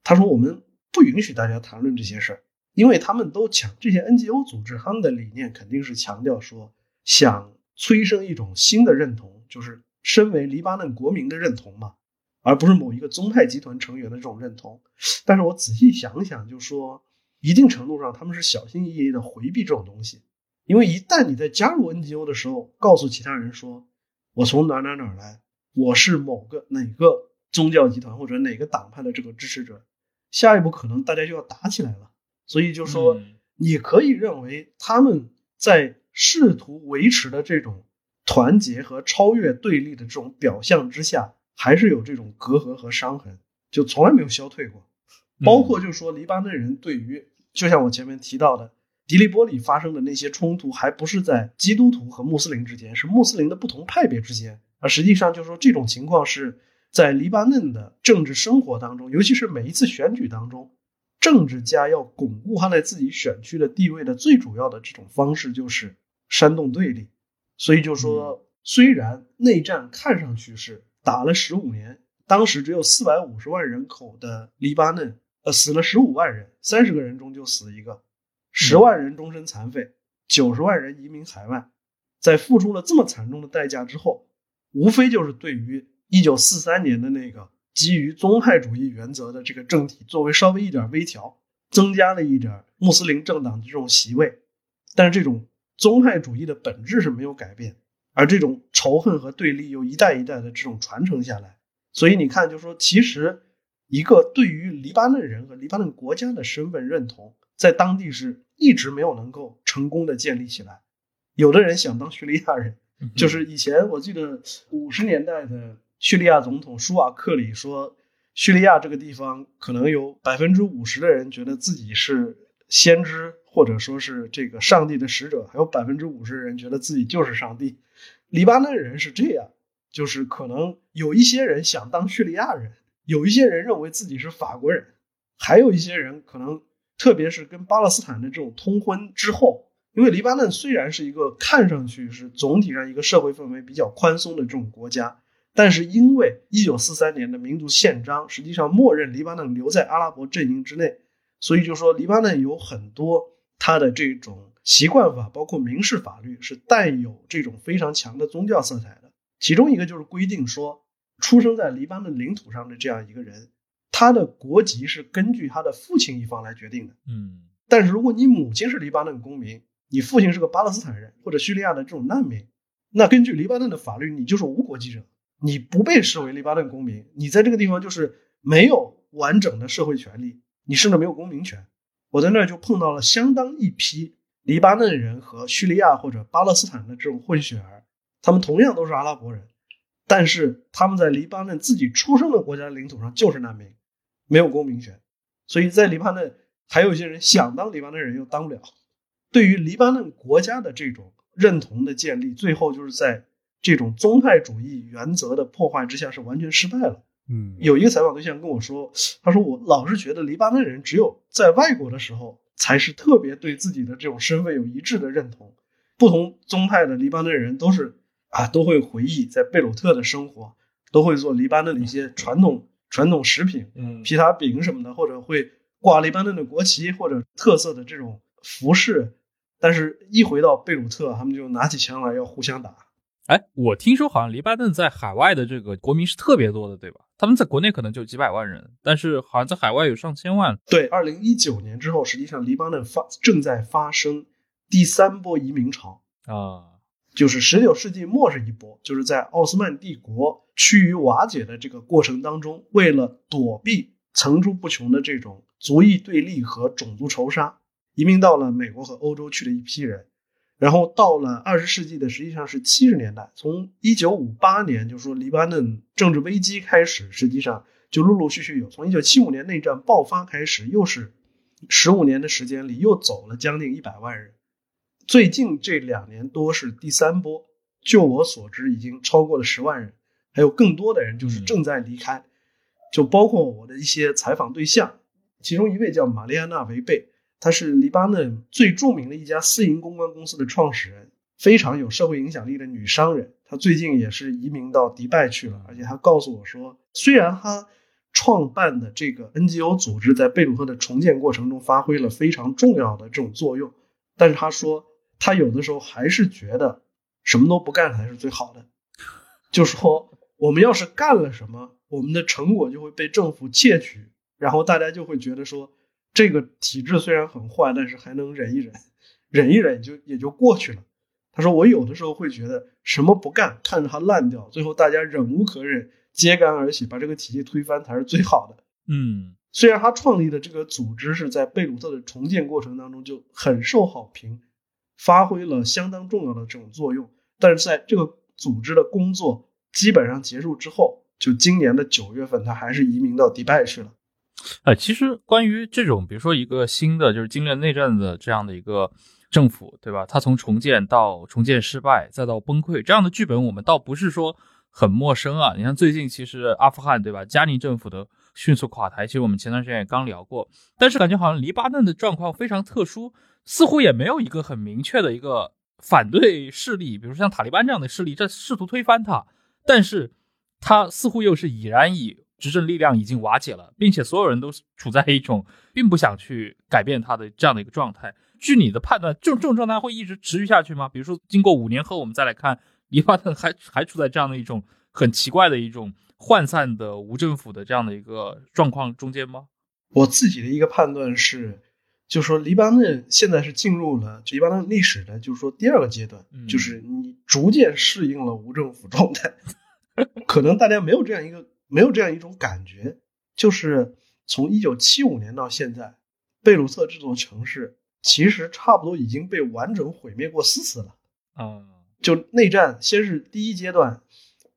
他说我们不允许大家谈论这些事儿，因为他们都强这些 NGO 组织，他们的理念肯定是强调说想。催生一种新的认同，就是身为黎巴嫩国民的认同嘛，而不是某一个宗派集团成员的这种认同。但是我仔细想想，就说一定程度上他们是小心翼翼的回避这种东西，因为一旦你在加入 NGO 的时候，告诉其他人说我从哪哪哪来，我是某个哪个宗教集团或者哪个党派的这个支持者，下一步可能大家就要打起来了。所以就说你可以认为他们在。试图维持的这种团结和超越对立的这种表象之下，还是有这种隔阂和伤痕，就从来没有消退过。包括就是说，黎巴嫩人对于，就像我前面提到的，迪利波里发生的那些冲突，还不是在基督徒和穆斯林之间，是穆斯林的不同派别之间。啊实际上，就是说这种情况是在黎巴嫩的政治生活当中，尤其是每一次选举当中，政治家要巩固他在自己选区的地位的最主要的这种方式就是煽动对立。所以就说，虽然内战看上去是打了十五年，当时只有四百五十万人口的黎巴嫩，呃，死了十五万人，三十个人中就死一个。十万人终身残废，九十万人移民海外，在付出了这么惨重的代价之后，无非就是对于一九四三年的那个基于宗派主义原则的这个政体，作为稍微一点微调，增加了一点穆斯林政党的这种席位，但是这种宗派主义的本质是没有改变，而这种仇恨和对立又一代一代的这种传承下来，所以你看，就说其实一个对于黎巴嫩人和黎巴嫩国家的身份认同。在当地是一直没有能够成功的建立起来。有的人想当叙利亚人，就是以前我记得五十年代的叙利亚总统舒瓦克里说，叙利亚这个地方可能有百分之五十的人觉得自己是先知，或者说是这个上帝的使者，还有百分之五十的人觉得自己就是上帝。黎巴嫩人是这样，就是可能有一些人想当叙利亚人，有一些人认为自己是法国人，还有一些人可能。特别是跟巴勒斯坦的这种通婚之后，因为黎巴嫩虽然是一个看上去是总体上一个社会氛围比较宽松的这种国家，但是因为一九四三年的民族宪章实际上默认黎巴嫩留在阿拉伯阵营之内，所以就说黎巴嫩有很多它的这种习惯法，包括民事法律是带有这种非常强的宗教色彩的。其中一个就是规定说，出生在黎巴嫩领土上的这样一个人。他的国籍是根据他的父亲一方来决定的，嗯，但是如果你母亲是黎巴嫩公民，你父亲是个巴勒斯坦人或者叙利亚的这种难民，那根据黎巴嫩的法律，你就是无国籍者，你不被视为黎巴嫩公民，你在这个地方就是没有完整的社会权利，你甚至没有公民权。我在那儿就碰到了相当一批黎巴嫩人和叙利亚或者巴勒斯坦的这种混血儿，他们同样都是阿拉伯人，但是他们在黎巴嫩自己出生的国家领土上就是难民。没有公民权，所以在黎巴嫩还有一些人想当黎巴嫩人又当不了。对于黎巴嫩国家的这种认同的建立，最后就是在这种宗派主义原则的破坏之下是完全失败了。嗯，有一个采访对象跟我说，他说我老是觉得黎巴嫩人只有在外国的时候才是特别对自己的这种身份有一致的认同，不同宗派的黎巴嫩人都是啊都会回忆在贝鲁特的生活，都会做黎巴嫩的一些传统。传统食品，嗯，皮塔饼什么的，或者会挂黎巴嫩的国旗或者特色的这种服饰，但是一回到贝鲁特，他们就拿起枪来要互相打。哎，我听说好像黎巴嫩在海外的这个国民是特别多的，对吧？他们在国内可能就几百万人，但是好像在海外有上千万。对，二零一九年之后，实际上黎巴嫩发正在发生第三波移民潮啊。就是十九世纪末是一波，就是在奥斯曼帝国趋于瓦解的这个过程当中，为了躲避层出不穷的这种族裔对立和种族仇杀，移民到了美国和欧洲去的一批人。然后到了二十世纪的实际上是七十年代，从一九五八年就说黎巴嫩政治危机开始，实际上就陆陆续续有，从一九七五年内战爆发开始，又是十五年的时间里又走了将近一百万人。最近这两年多是第三波，就我所知已经超过了十万人，还有更多的人就是正在离开，就包括我的一些采访对象，其中一位叫玛丽安娜·维贝，她是黎巴嫩最著名的一家私营公关公司的创始人，非常有社会影响力的女商人。她最近也是移民到迪拜去了，而且她告诉我说，虽然她创办的这个 NGO 组织在贝鲁特的重建过程中发挥了非常重要的这种作用，但是她说。她有的时候还是觉得什么都不干才是最好的，就说我们要是干了什么，我们的成果就会被政府窃取，然后大家就会觉得说这个体制虽然很坏，但是还能忍一忍，忍一忍就也就过去了。他说我有的时候会觉得什么不干，看着它烂掉，最后大家忍无可忍，揭竿而起，把这个体系推翻才是最好的。嗯，虽然他创立的这个组织是在贝鲁特的重建过程当中就很受好评。发挥了相当重要的这种作用，但是在这个组织的工作基本上结束之后，就今年的九月份，他还是移民到迪拜去了。呃，其实关于这种，比如说一个新的就是经历内战的这样的一个政府，对吧？他从重建到重建失败，再到崩溃，这样的剧本我们倒不是说很陌生啊。你看最近其实阿富汗，对吧？加尼政府的迅速垮台，其实我们前段时间也刚聊过。但是感觉好像黎巴嫩的状况非常特殊，似乎也没有一个很明确的一个反对势力，比如像塔利班这样的势力，在试图推翻它，但是它似乎又是已然以。执政力量已经瓦解了，并且所有人都处在一种并不想去改变他的这样的一个状态。据你的判断，这种这种状态会一直持续下去吗？比如说，经过五年后，我们再来看黎巴嫩还还处在这样的一种很奇怪的一种涣散的无政府的这样的一个状况中间吗？我自己的一个判断是，就是说黎巴嫩现在是进入了黎巴嫩历史的，就是说第二个阶段，就是你逐渐适应了无政府状态。可能大家没有这样一个。没有这样一种感觉，就是从一九七五年到现在，贝鲁特这座城市其实差不多已经被完整毁灭过四次了。啊，就内战，先是第一阶段，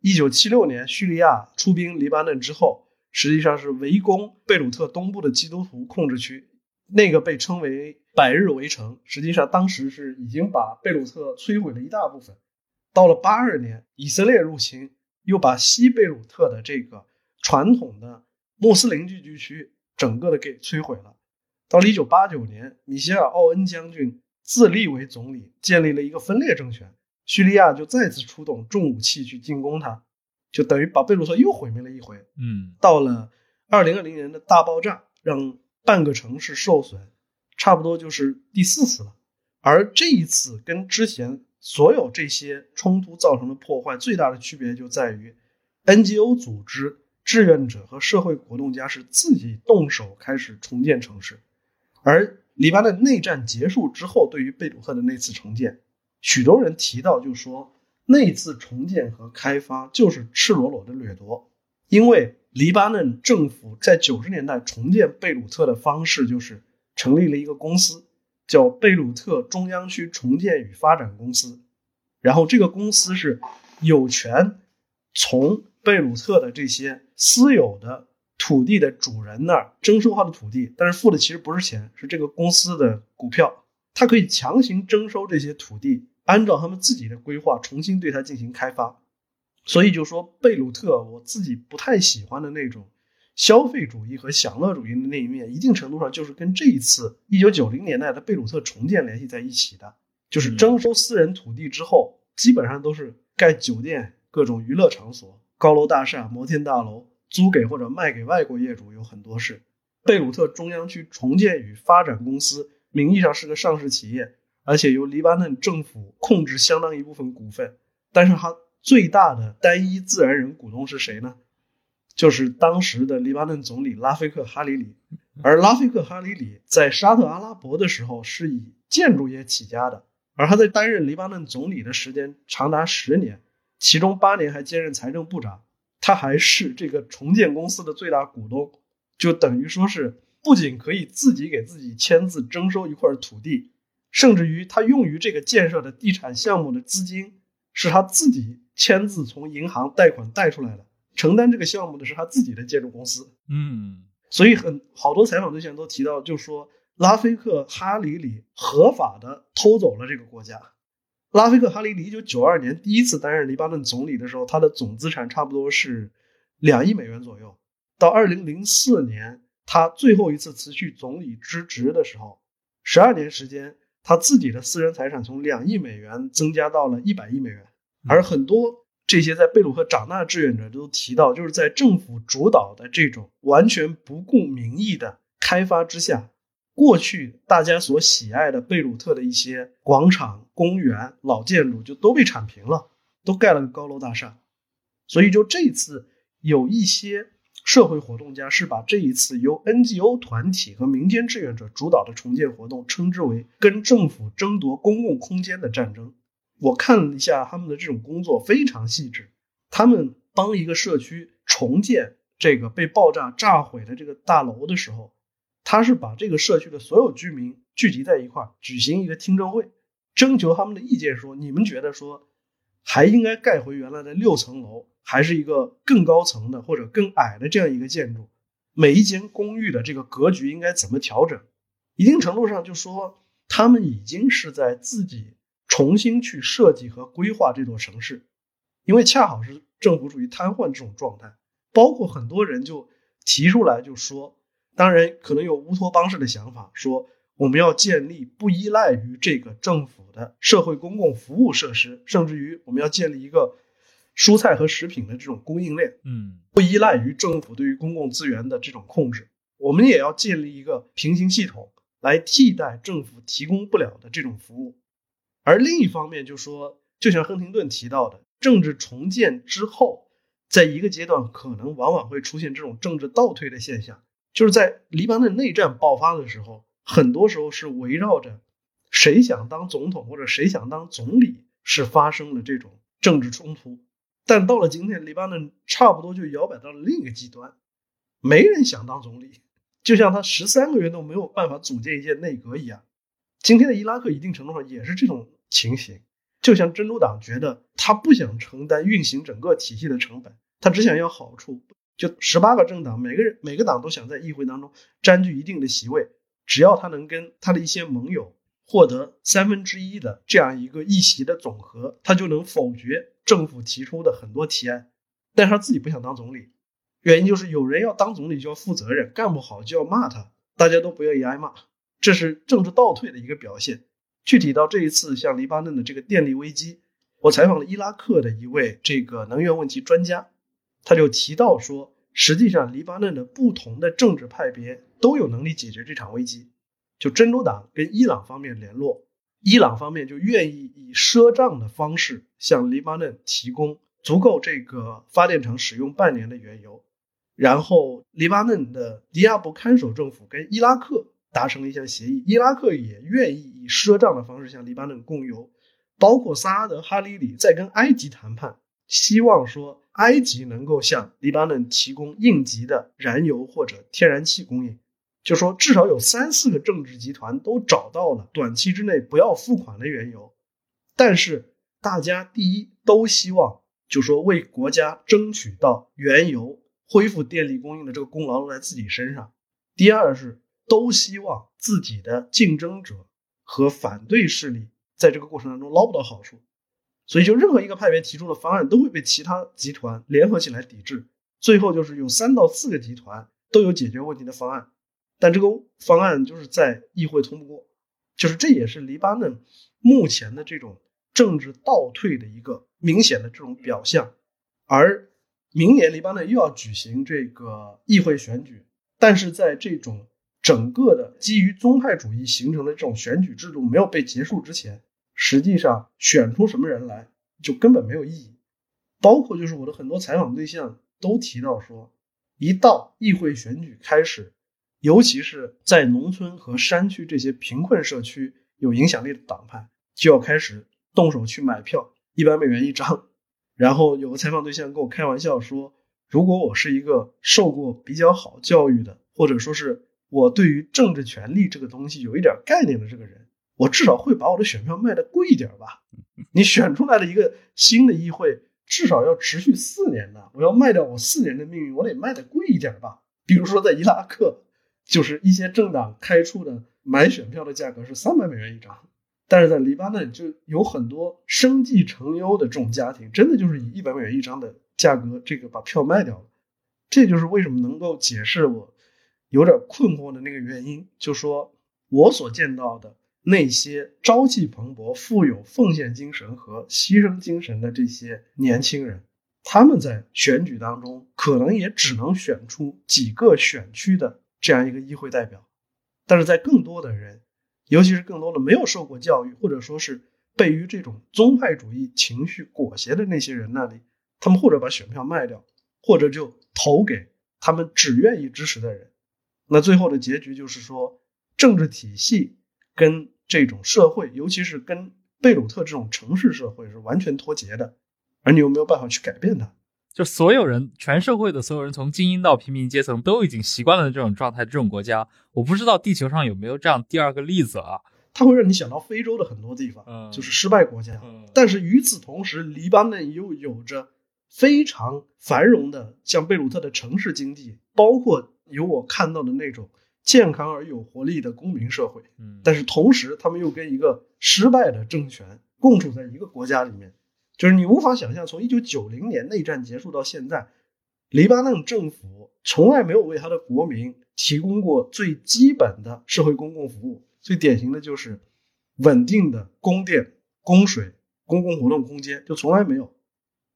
一九七六年叙利亚出兵黎巴嫩之后，实际上是围攻贝鲁特东部的基督徒控制区，那个被称为百日围城，实际上当时是已经把贝鲁特摧毁了一大部分。到了八二年，以色列入侵。又把西贝鲁特的这个传统的穆斯林聚居区整个的给摧毁了。到了一九八九年，米歇尔·奥恩将军自立为总理，建立了一个分裂政权。叙利亚就再次出动重武器去进攻他，就等于把贝鲁特又毁灭了一回。嗯，到了二零二零年的大爆炸，让半个城市受损，差不多就是第四次了。而这一次跟之前。所有这些冲突造成的破坏，最大的区别就在于，NGO 组织、志愿者和社会活动家是自己动手开始重建城市，而黎巴嫩内战结束之后，对于贝鲁特的那次重建，许多人提到就说，那次重建和开发就是赤裸裸的掠夺，因为黎巴嫩政府在九十年代重建贝鲁特的方式就是成立了一个公司。叫贝鲁特中央区重建与发展公司，然后这个公司是有权从贝鲁特的这些私有的土地的主人那儿征收他的土地，但是付的其实不是钱，是这个公司的股票，他可以强行征收这些土地，按照他们自己的规划重新对它进行开发。所以就说贝鲁特，我自己不太喜欢的那种。消费主义和享乐主义的那一面，一定程度上就是跟这一次一九九零年代的贝鲁特重建联系在一起的。就是征收私人土地之后，基本上都是盖酒店、各种娱乐场所、高楼大厦、摩天大楼，租给或者卖给外国业主有很多是。贝鲁特中央区重建与发展公司名义上是个上市企业，而且由黎巴嫩政府控制相当一部分股份，但是它最大的单一自然人股东是谁呢？就是当时的黎巴嫩总理拉菲克·哈里里，而拉菲克·哈里里在沙特阿拉伯的时候是以建筑业起家的，而他在担任黎巴嫩总理的时间长达十年，其中八年还兼任财政部长。他还是这个重建公司的最大股东，就等于说是不仅可以自己给自己签字征收一块土地，甚至于他用于这个建设的地产项目的资金是他自己签字从银行贷款贷出来的。承担这个项目的是他自己的建筑公司，嗯，所以很好多采访对象都提到，就说拉菲克哈里里合法的偷走了这个国家。拉菲克哈里里一九九二年第一次担任黎巴嫩总理的时候，他的总资产差不多是两亿美元左右。到二零零四年他最后一次辞去总理之职的时候，十二年时间，他自己的私人财产从两亿美元增加到了一百亿美元，而很多。这些在贝鲁特长大志愿者都提到，就是在政府主导的这种完全不顾民意的开发之下，过去大家所喜爱的贝鲁特的一些广场、公园、老建筑就都被铲平了，都盖了个高楼大厦。所以，就这次有一些社会活动家是把这一次由 NGO 团体和民间志愿者主导的重建活动称之为跟政府争夺公共空间的战争。我看了一下他们的这种工作非常细致，他们帮一个社区重建这个被爆炸炸毁的这个大楼的时候，他是把这个社区的所有居民聚集在一块儿，举行一个听证会，征求他们的意见，说你们觉得说还应该盖回原来的六层楼，还是一个更高层的或者更矮的这样一个建筑？每一间公寓的这个格局应该怎么调整。一定程度上，就说他们已经是在自己重新去设计和规划这座城市，因为恰好是政府处于瘫痪这种状态。包括很多人就提出来就说，当然可能有乌托邦式的想法，说我们要建立不依赖于这个政府的社会公共服务设施，甚至于我们要建立一个蔬菜和食品的这种供应链，嗯，不依赖于政府对于公共资源的这种控制。我们也要建立一个平行系统。来替代政府提供不了的这种服务，而另一方面就说，就像亨廷顿提到的，政治重建之后，在一个阶段可能往往会出现这种政治倒退的现象，就是在黎巴嫩内战爆发的时候，很多时候是围绕着谁想当总统或者谁想当总理是发生了这种政治冲突，但到了今天，黎巴嫩差不多就摇摆到了另一个极端，没人想当总理。就像他十三个月都没有办法组建一届内阁一样，今天的伊拉克一定程度上也是这种情形。就像珍珠党觉得他不想承担运行整个体系的成本，他只想要好处。就十八个政党，每个人每个党都想在议会当中占据一定的席位，只要他能跟他的一些盟友获得三分之一的这样一个议席的总和，他就能否决政府提出的很多提案。但是他自己不想当总理。原因就是有人要当总理就要负责任，干不好就要骂他，大家都不愿意挨骂，这是政治倒退的一个表现。具体到这一次像黎巴嫩的这个电力危机，我采访了伊拉克的一位这个能源问题专家，他就提到说，实际上黎巴嫩的不同的政治派别都有能力解决这场危机。就真主党跟伊朗方面联络，伊朗方面就愿意以赊账的方式向黎巴嫩提供足够这个发电厂使用半年的原油。然后，黎巴嫩的迪亚布看守政府跟伊拉克达成了一项协议，伊拉克也愿意赊账的方式向黎巴嫩供油，包括萨阿德哈里里在跟埃及谈判，希望说埃及能够向黎巴嫩提供应急的燃油或者天然气供应，就说至少有三四个政治集团都找到了短期之内不要付款的原油，但是大家第一都希望就说为国家争取到原油。恢复电力供应的这个功劳落在自己身上。第二是都希望自己的竞争者和反对势力在这个过程当中捞不到好处，所以就任何一个派别提出的方案都会被其他集团联合起来抵制。最后就是有三到四个集团都有解决问题的方案，但这个方案就是在议会通不过，就是这也是黎巴嫩目前的这种政治倒退的一个明显的这种表象，而。明年黎巴嫩又要举行这个议会选举，但是在这种整个的基于宗派主义形成的这种选举制度没有被结束之前，实际上选出什么人来就根本没有意义。包括就是我的很多采访对象都提到说，一到议会选举开始，尤其是在农村和山区这些贫困社区有影响力的党派，就要开始动手去买票，一百美元一张。然后有个采访对象跟我开玩笑说：“如果我是一个受过比较好教育的，或者说是我对于政治权利这个东西有一点概念的这个人，我至少会把我的选票卖的贵一点吧。你选出来的一个新的议会，至少要持续四年的，我要卖掉我四年的命运，我得卖的贵一点吧。比如说在伊拉克，就是一些政党开出的买选票的价格是三百美元一张。”但是在黎巴嫩就有很多生计成优的这种家庭，真的就是以一百美元一张的价格，这个把票卖掉了。这就是为什么能够解释我有点困惑的那个原因。就说我所见到的那些朝气蓬勃、富有奉献精神和牺牲精神的这些年轻人，他们在选举当中可能也只能选出几个选区的这样一个议会代表，但是在更多的人。尤其是更多的没有受过教育，或者说是被于这种宗派主义情绪裹挟的那些人那里，他们或者把选票卖掉，或者就投给他们只愿意支持的人。那最后的结局就是说，政治体系跟这种社会，尤其是跟贝鲁特这种城市社会是完全脱节的，而你又没有办法去改变它。就所有人，全社会的所有人，从精英到平民阶层，都已经习惯了这种状态。这种国家，我不知道地球上有没有这样第二个例子啊？它会让你想到非洲的很多地方，嗯，就是失败国家。嗯，但是与此同时，黎巴嫩又有着非常繁荣的，像贝鲁特的城市经济，包括有我看到的那种健康而有活力的公民社会，嗯，但是同时他们又跟一个失败的政权共处在一个国家里面，就是你无法想象，从一九九零年内战结束到现在，黎巴嫩政府从来没有为他的国民提供过最基本的社会公共服务，最典型的就是稳定的供电、供水、公共活动空间，就从来没有。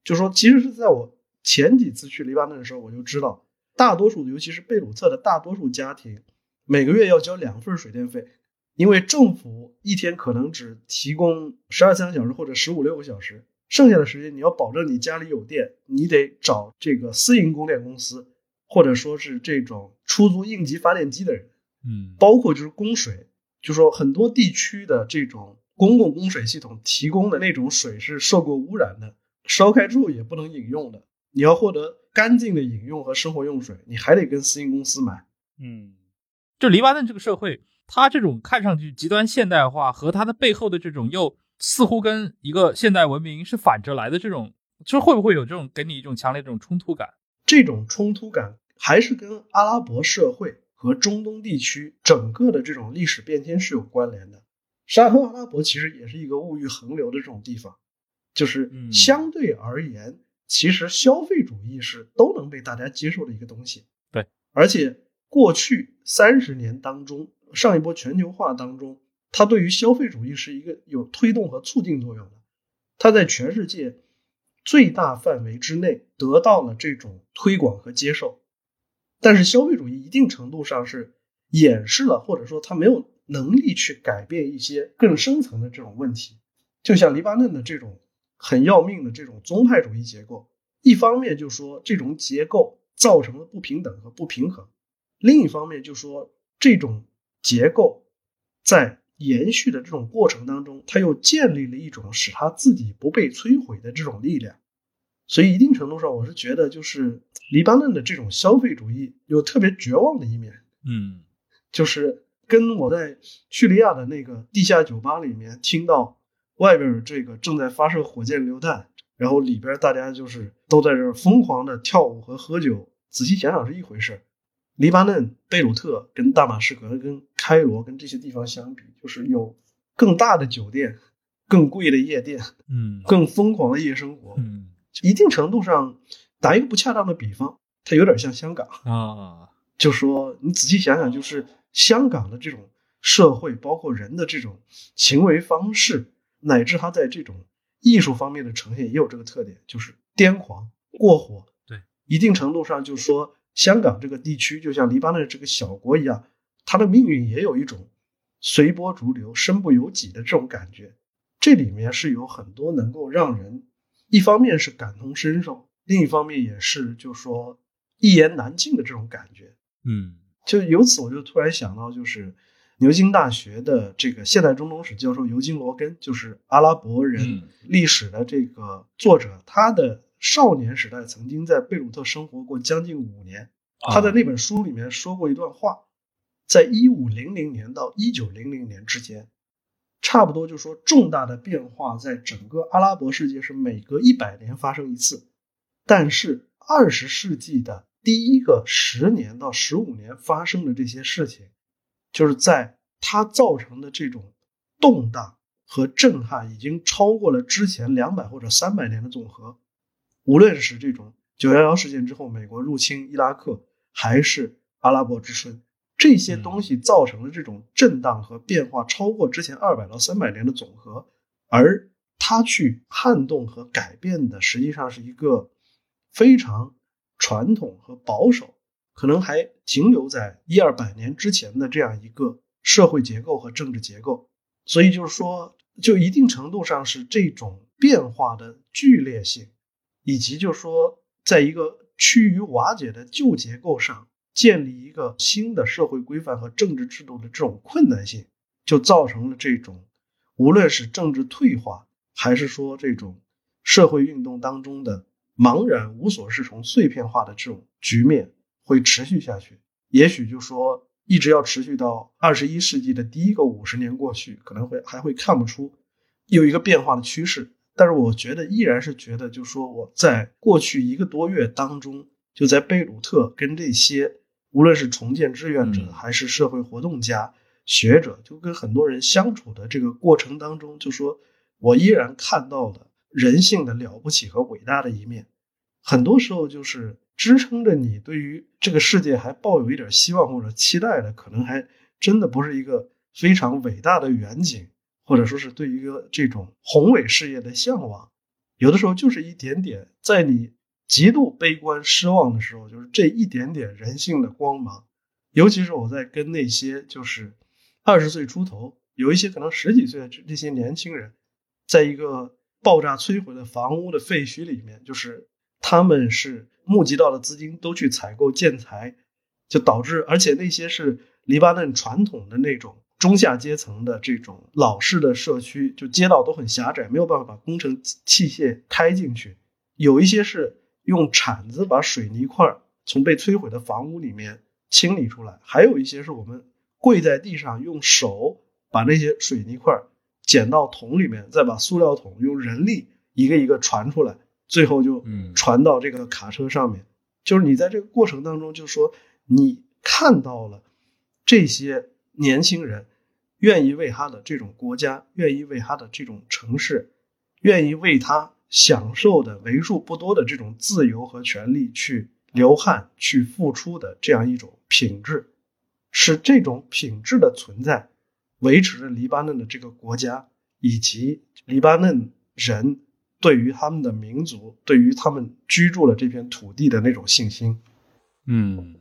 就说其实是在我前几次去黎巴嫩的时候，我就知道，大多数尤其是贝鲁特的大多数家庭，每个月要交两份水电费，因为政府一天可能只提供十二三个小时或者十五六个小时，剩下的时间你要保证你家里有电，你得找这个私营供电公司，或者说是这种出租应急发电机的人，嗯，包括就是供水，就说很多地区的这种公共供水系统提供的那种水是受过污染的，烧开之后也不能饮用的。你要获得干净的饮用和生活用水，你还得跟私营公司买。嗯，就黎巴嫩这个社会，它这种看上去极端现代化和它的背后的这种又似乎跟一个现代文明是反着来的这种，就是会不会有这种给你一种强烈这种冲突感？这种冲突感还是跟阿拉伯社会和中东地区整个的这种历史变迁是有关联的。沙特阿拉伯其实也是一个物欲横流的这种地方，就是嗯相对而言，其实消费主义是都能被大家接受的一个东西。对，而且过去三十年当中，上一波全球化当中，它对于消费主义是一个有推动和促进作用的。它在全世界最大范围之内得到了这种推广和接受，但是消费主义一定程度上是掩饰了，或者说它没有能力去改变一些更深层的这种问题。就像黎巴嫩的这种很要命的这种宗派主义结构，一方面就说这种结构造成了不平等和不平衡，另一方面就说这种结构在延续的这种过程当中，它又建立了一种使它自己不被摧毁的这种力量。所以一定程度上，我是觉得就是黎巴嫩的这种消费主义有特别绝望的一面，嗯就是跟我在叙利亚的那个地下酒吧里面听到外边这个正在发射火箭榴弹，然后里边大家就是都在这儿疯狂的跳舞和喝酒，仔细想想是一回事。黎巴嫩贝鲁特跟大马士革、跟开罗、跟这些地方相比，就是有更大的酒店、更贵的夜店、嗯更疯狂的夜生活。嗯一定程度上，打一个不恰当的比方，它有点像香港。啊就说你仔细想想，就是香港的这种社会，包括人的这种行为方式，乃至他在这种艺术方面的呈现，也有这个特点，就是癫狂、过火。对，一定程度上，就是说香港这个地区，就像黎巴嫩这个小国一样，它的命运也有一种随波逐流、身不由己的这种感觉。这里面是有很多能够让人，一方面是感同身受，另一方面也是就说一言难尽的这种感觉。嗯就由此，我就突然想到，就是牛津大学的这个现代中东史教授尤金·罗根，就是阿拉伯人嗯历史的这个作者，他的少年时代曾经在贝鲁特生活过将近五年。他在那本书里面说过一段话，在一五零零年到一九零零年之间，差不多就说重大的变化在整个阿拉伯世界是每隔一百年发生一次，但是二十世纪的第一个十年到十五年发生的这些事情，就是在它造成的这种动荡和震撼，已经超过了之前两百或者三百年的总和。无论是这种九幺幺事件之后美国入侵伊拉克，还是阿拉伯之春，这些东西造成的这种震荡和变化，超过之前二百到三百年的总和。而它去撼动和改变的，实际上是一个非常传统和保守，可能还停留在一二百年之前的这样一个社会结构和政治结构。所以就是说，就一定程度上是这种变化的剧烈性，以及就是说，在一个趋于瓦解的旧结构上建立一个新的社会规范和政治制度的这种困难性，就造成了这种无论是政治退化，还是说这种社会运动当中的茫然无所适从、碎片化的这种局面会持续下去。也许就说一直要持续到二十一世纪的第一个五十年过去，可能会还会看不出有一个变化的趋势。但是我觉得依然是觉得，就说我在过去一个多月当中，就在贝鲁特跟这些无论是重建志愿者嗯还是社会活动家、学者，就跟很多人相处的这个过程当中，就说我依然看到了人性的了不起和伟大的一面。很多时候就是支撑着你对于这个世界还抱有一点希望或者期待的，可能还真的不是一个非常伟大的远景，或者说是对于一个这种宏伟事业的向往。有的时候就是一点点，在你极度悲观失望的时候，就是这一点点人性的光芒。尤其是我在跟那些就是二十岁出头，有一些可能十几岁的这这些年轻人，在一个爆炸摧毁的房屋的废墟里面，就是他们是募集到的资金都去采购建材，就导致而且那些是黎巴嫩传统的那种中下阶层的这种老式的社区，就街道都很狭窄，没有办法把工程器械开进去。有一些是用铲子把水泥块从被摧毁的房屋里面清理出来，还有一些是我们跪在地上用手把那些水泥块捡到桶里面，再把塑料桶用人力一个一个传出来，最后就嗯传到这个卡车上面。就是你在这个过程当中，就是说你看到了这些年轻人愿意为他的这种国家，愿意为他的这种城市，愿意为他享受的为数不多的这种自由和权利去流汗、去付出的这样一种品质，是这种品质的存在，维持着黎巴嫩的这个国家以及黎巴嫩人对于他们的民族、对于他们居住的这片土地的那种信心。嗯，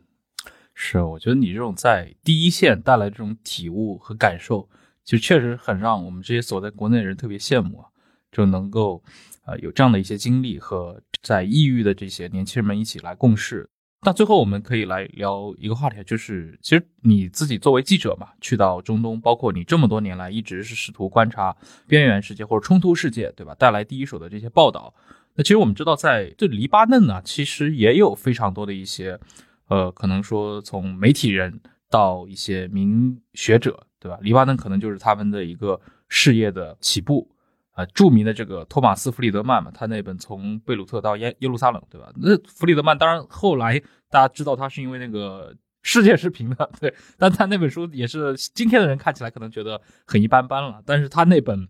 是，我觉得你这种在第一线带来这种体悟和感受，就确实很让我们这些所在国内的人特别羡慕，就能够呃有这样的一些经历和在异域的这些年轻人们一起来共事。那最后我们可以来聊一个话题，就是其实你自己作为记者嘛，去到中东，包括你这么多年来一直是试图观察边缘世界或者冲突世界，对吧？带来第一手的这些报道。那其实我们知道，在这黎巴嫩呢，其实也有非常多的一些，呃，可能说从媒体人到一些名学者，对吧？黎巴嫩可能就是他们的一个事业的起步。呃，著名的这个托马斯·弗里德曼嘛，他那本《从贝鲁特到耶耶路撒冷》，对吧？那弗里德曼当然后来大家知道他是因为那个世界是平的，对，但他那本书也是今天的人看起来可能觉得很一般般了，但是他那本。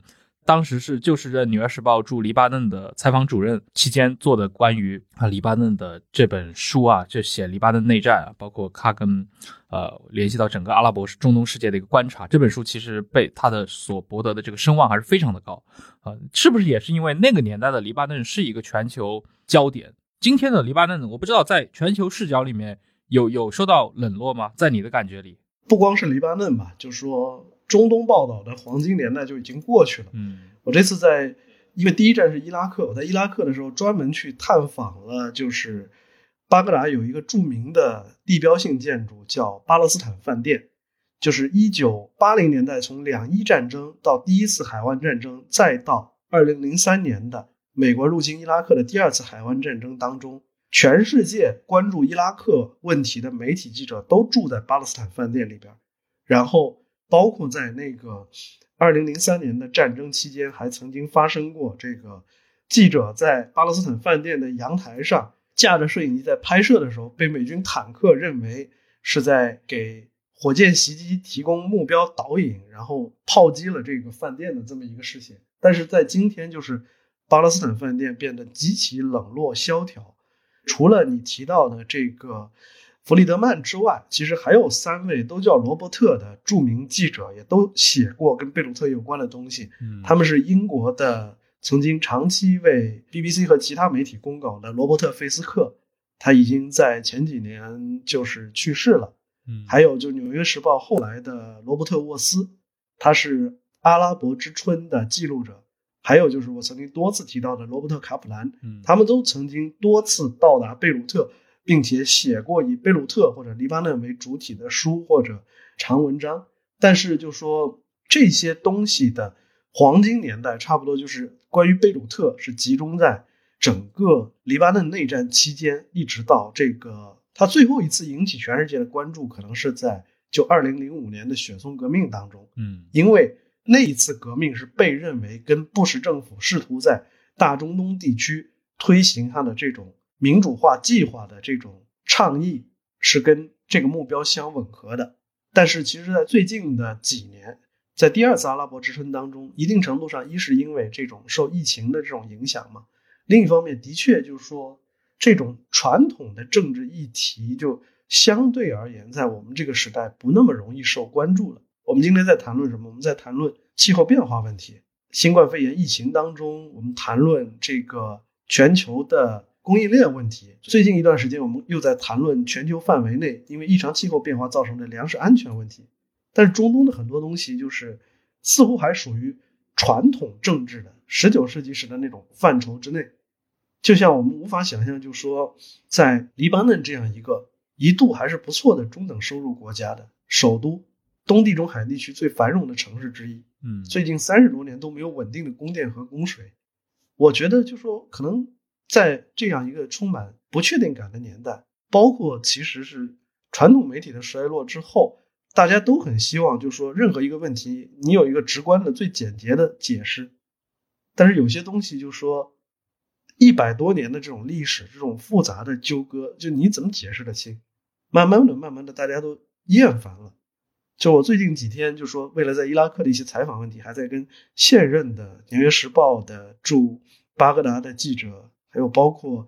当时是就是任《纽约时报》驻黎巴嫩的采访主任期间做的关于啊黎巴嫩的这本书啊，就写黎巴嫩内战啊，包括他跟呃联系到整个阿拉伯中东世界的一个观察。这本书其实被他的所博得的这个声望还是非常的高啊、呃，是不是也是因为那个年代的黎巴嫩是一个全球焦点？今天的黎巴嫩，我不知道在全球视角里面有有受到冷落吗？在你的感觉里，不光是黎巴嫩吧，就说。中东报道的黄金年代就已经过去了。嗯，我这次在，因为第一站是伊拉克，我在伊拉克的时候专门去探访了，就是巴格达有一个著名的地标性建筑叫巴勒斯坦饭店，就是一九八零年代从两伊战争到第一次海湾战争，再到二零零三年的美国入侵伊拉克的第二次海湾战争当中，全世界关注伊拉克问题的媒体记者都住在巴勒斯坦饭店里边，然后。包括在那个二零零三年的战争期间，还曾经发生过这个记者在巴勒斯坦饭店的阳台上架着摄影机在拍摄的时候，被美军坦克认为是在给火箭袭击提供目标导引，然后炮击了这个饭店的这么一个事情。但是在今天，就是巴勒斯坦饭店变得极其冷落萧条，除了你提到的这个。弗里德曼之外，其实还有三位都叫罗伯特的著名记者，也都写过跟贝鲁特有关的东西。嗯，他们是英国的，曾经长期为 BBC 和其他媒体供稿的罗伯特·费斯克，他已经在前几年就是去世了。嗯，还有就《纽约时报》后来的罗伯特·沃斯，他是阿拉伯之春的记录者。还有就是我曾经多次提到的罗伯特·卡普兰，嗯，他们都曾经多次到达贝鲁特。并且写过以贝鲁特或者黎巴嫩为主体的书或者长文章，但是就说这些东西的黄金年代，差不多就是关于贝鲁特是集中在整个黎巴嫩内战期间，一直到这个他最后一次引起全世界的关注，可能是在就二零零五年的雪松革命当中，嗯，因为那一次革命是被认为跟布什政府试图在大中东地区推行他的这种。民主化计划的这种倡议是跟这个目标相吻合的。但是，其实，在最近的几年，在第二次阿拉伯之春当中，一定程度上，一是因为这种受疫情的这种影响嘛，另一方面，的确就是说，这种传统的政治议题就相对而言，在我们这个时代不那么容易受关注了。我们今天在谈论什么？我们在谈论气候变化问题。新冠肺炎疫情当中，我们谈论这个全球的供应链问题。最近一段时间，我们又在谈论全球范围内因为异常气候变化造成的粮食安全问题。但是中东的很多东西，就是似乎还属于传统政治的十九世纪时的那种范畴之内。就像我们无法想象，就说在黎巴嫩这样一个一度还是不错的中等收入国家的首都。东地中海地区最繁荣的城市之一，嗯，最近三十多年都没有稳定的供电和供水。我觉得，就说可能在这样一个充满不确定感的年代，包括其实是传统媒体的衰落之后，大家都很希望，就说任何一个问题，你有一个直观的、最简洁的解释。但是有些东西，就说一百多年的这种历史，这种复杂的纠葛，就你怎么解释得清？慢慢的、慢慢的，大家都厌烦了。就我最近几天就说，为了在伊拉克的一些采访问题，还在跟现任的《纽约时报》的驻巴格达的记者，还有包括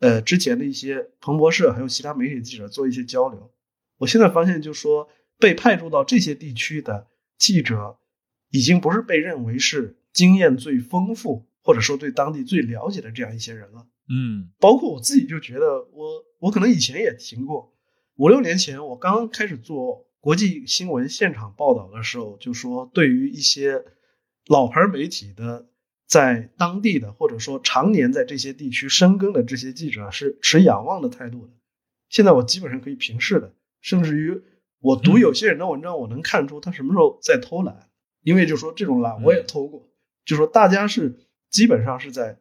呃之前的一些彭博社，还有其他媒体记者做一些交流。我现在发现，就说被派驻到这些地区的记者，已经不是被认为是经验最丰富，或者说对当地最了解的这样一些人了。嗯，包括我自己就觉得，我我可能以前也听过，五六年前我刚刚开始做。国际新闻现场报道的时候，就说对于一些老牌媒体的在当地的或者说常年在这些地区深耕的这些记者是持仰望的态度的。现在我基本上可以平视的，甚至于我读有些人的文章，我能看出他什么时候在偷懒，因为就说这种懒我也偷过。就说大家是基本上是在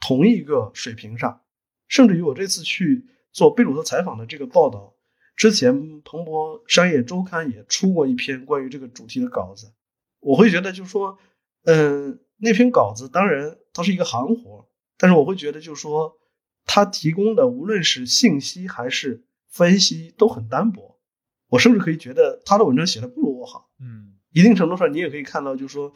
同一个水平上，甚至于我这次去做贝鲁特采访的这个报道。之前彭博商业周刊也出过一篇关于这个主题的稿子，我会觉得就是说，嗯，那篇稿子当然它是一个行活，但是我会觉得就是说，他提供的无论是信息还是分析都很单薄，我甚至可以觉得他的文章写的不如我好。嗯，一定程度上你也可以看到，就是说，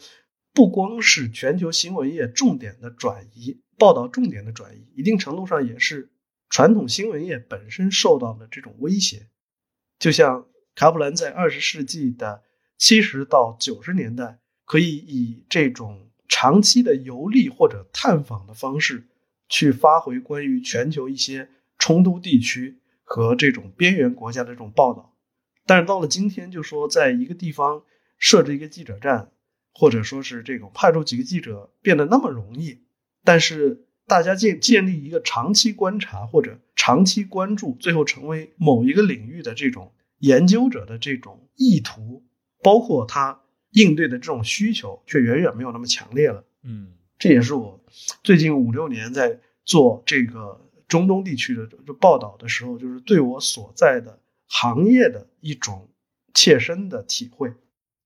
不光是全球新闻业重点的转移，报道重点的转移，一定程度上也是。传统新闻业本身受到的这种威胁，就像卡普兰在二十世纪的七十到九十年代，可以以这种长期的游历或者探访的方式，去发回关于全球一些冲突地区和这种边缘国家的这种报道。但是到了今天，就说在一个地方设置一个记者站，或者说是这种派出几个记者变得那么容易，但是。大家建建立一个长期观察或者长期关注，最后成为某一个领域的这种研究者的这种意图，包括他应对的这种需求，却远远没有那么强烈了。嗯，这也是我最近五六年在做这个中东地区的就报道的时候，就是对我所在的行业的一种切身的体会。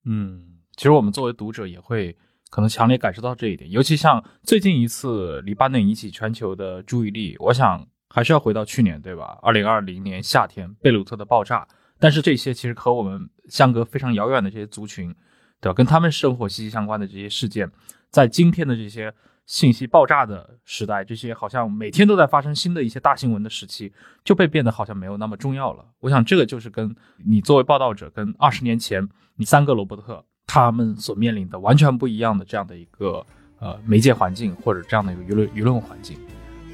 嗯，其实我们作为读者也会。可能强烈感受到这一点，尤其像最近一次黎巴嫩引起全球的注意力，我想还是要回到去年，对吧？二零二零年夏天贝鲁特的爆炸，但是这些其实和我们相隔非常遥远的这些族群，对吧？跟他们生活息息相关的这些事件，在今天的这些信息爆炸的时代，这些好像每天都在发生新的一些大新闻的时期，就被变得好像没有那么重要了。我想这个就是跟你作为报道者，跟二十年前你三个罗伯特。他们所面临的完全不一样的这样的一个呃媒介环境或者这样的一个舆论舆论环境，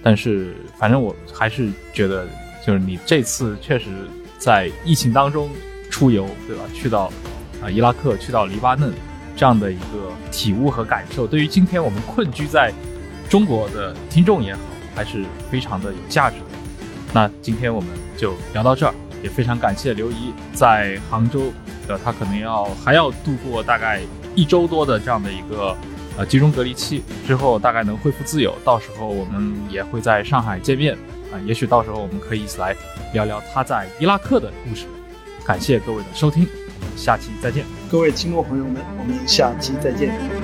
但是反正我还是觉得，就是你这次确实在疫情当中出游，对吧？去到啊伊拉克，去到黎巴嫩这样的一个体悟和感受，对于今天我们困居在中国的听众也好，还是非常的有价值的。那今天我们就聊到这儿，也非常感谢刘怡在杭州。呃他可能要还要度过大概一周多的这样的一个呃集中隔离期，之后大概能恢复自由。到时候我们也会在上海见面啊，也许到时候我们可以一起来聊聊他在伊拉克的故事。感谢各位的收听，下期再见。各位听众朋友们，我们下期再见。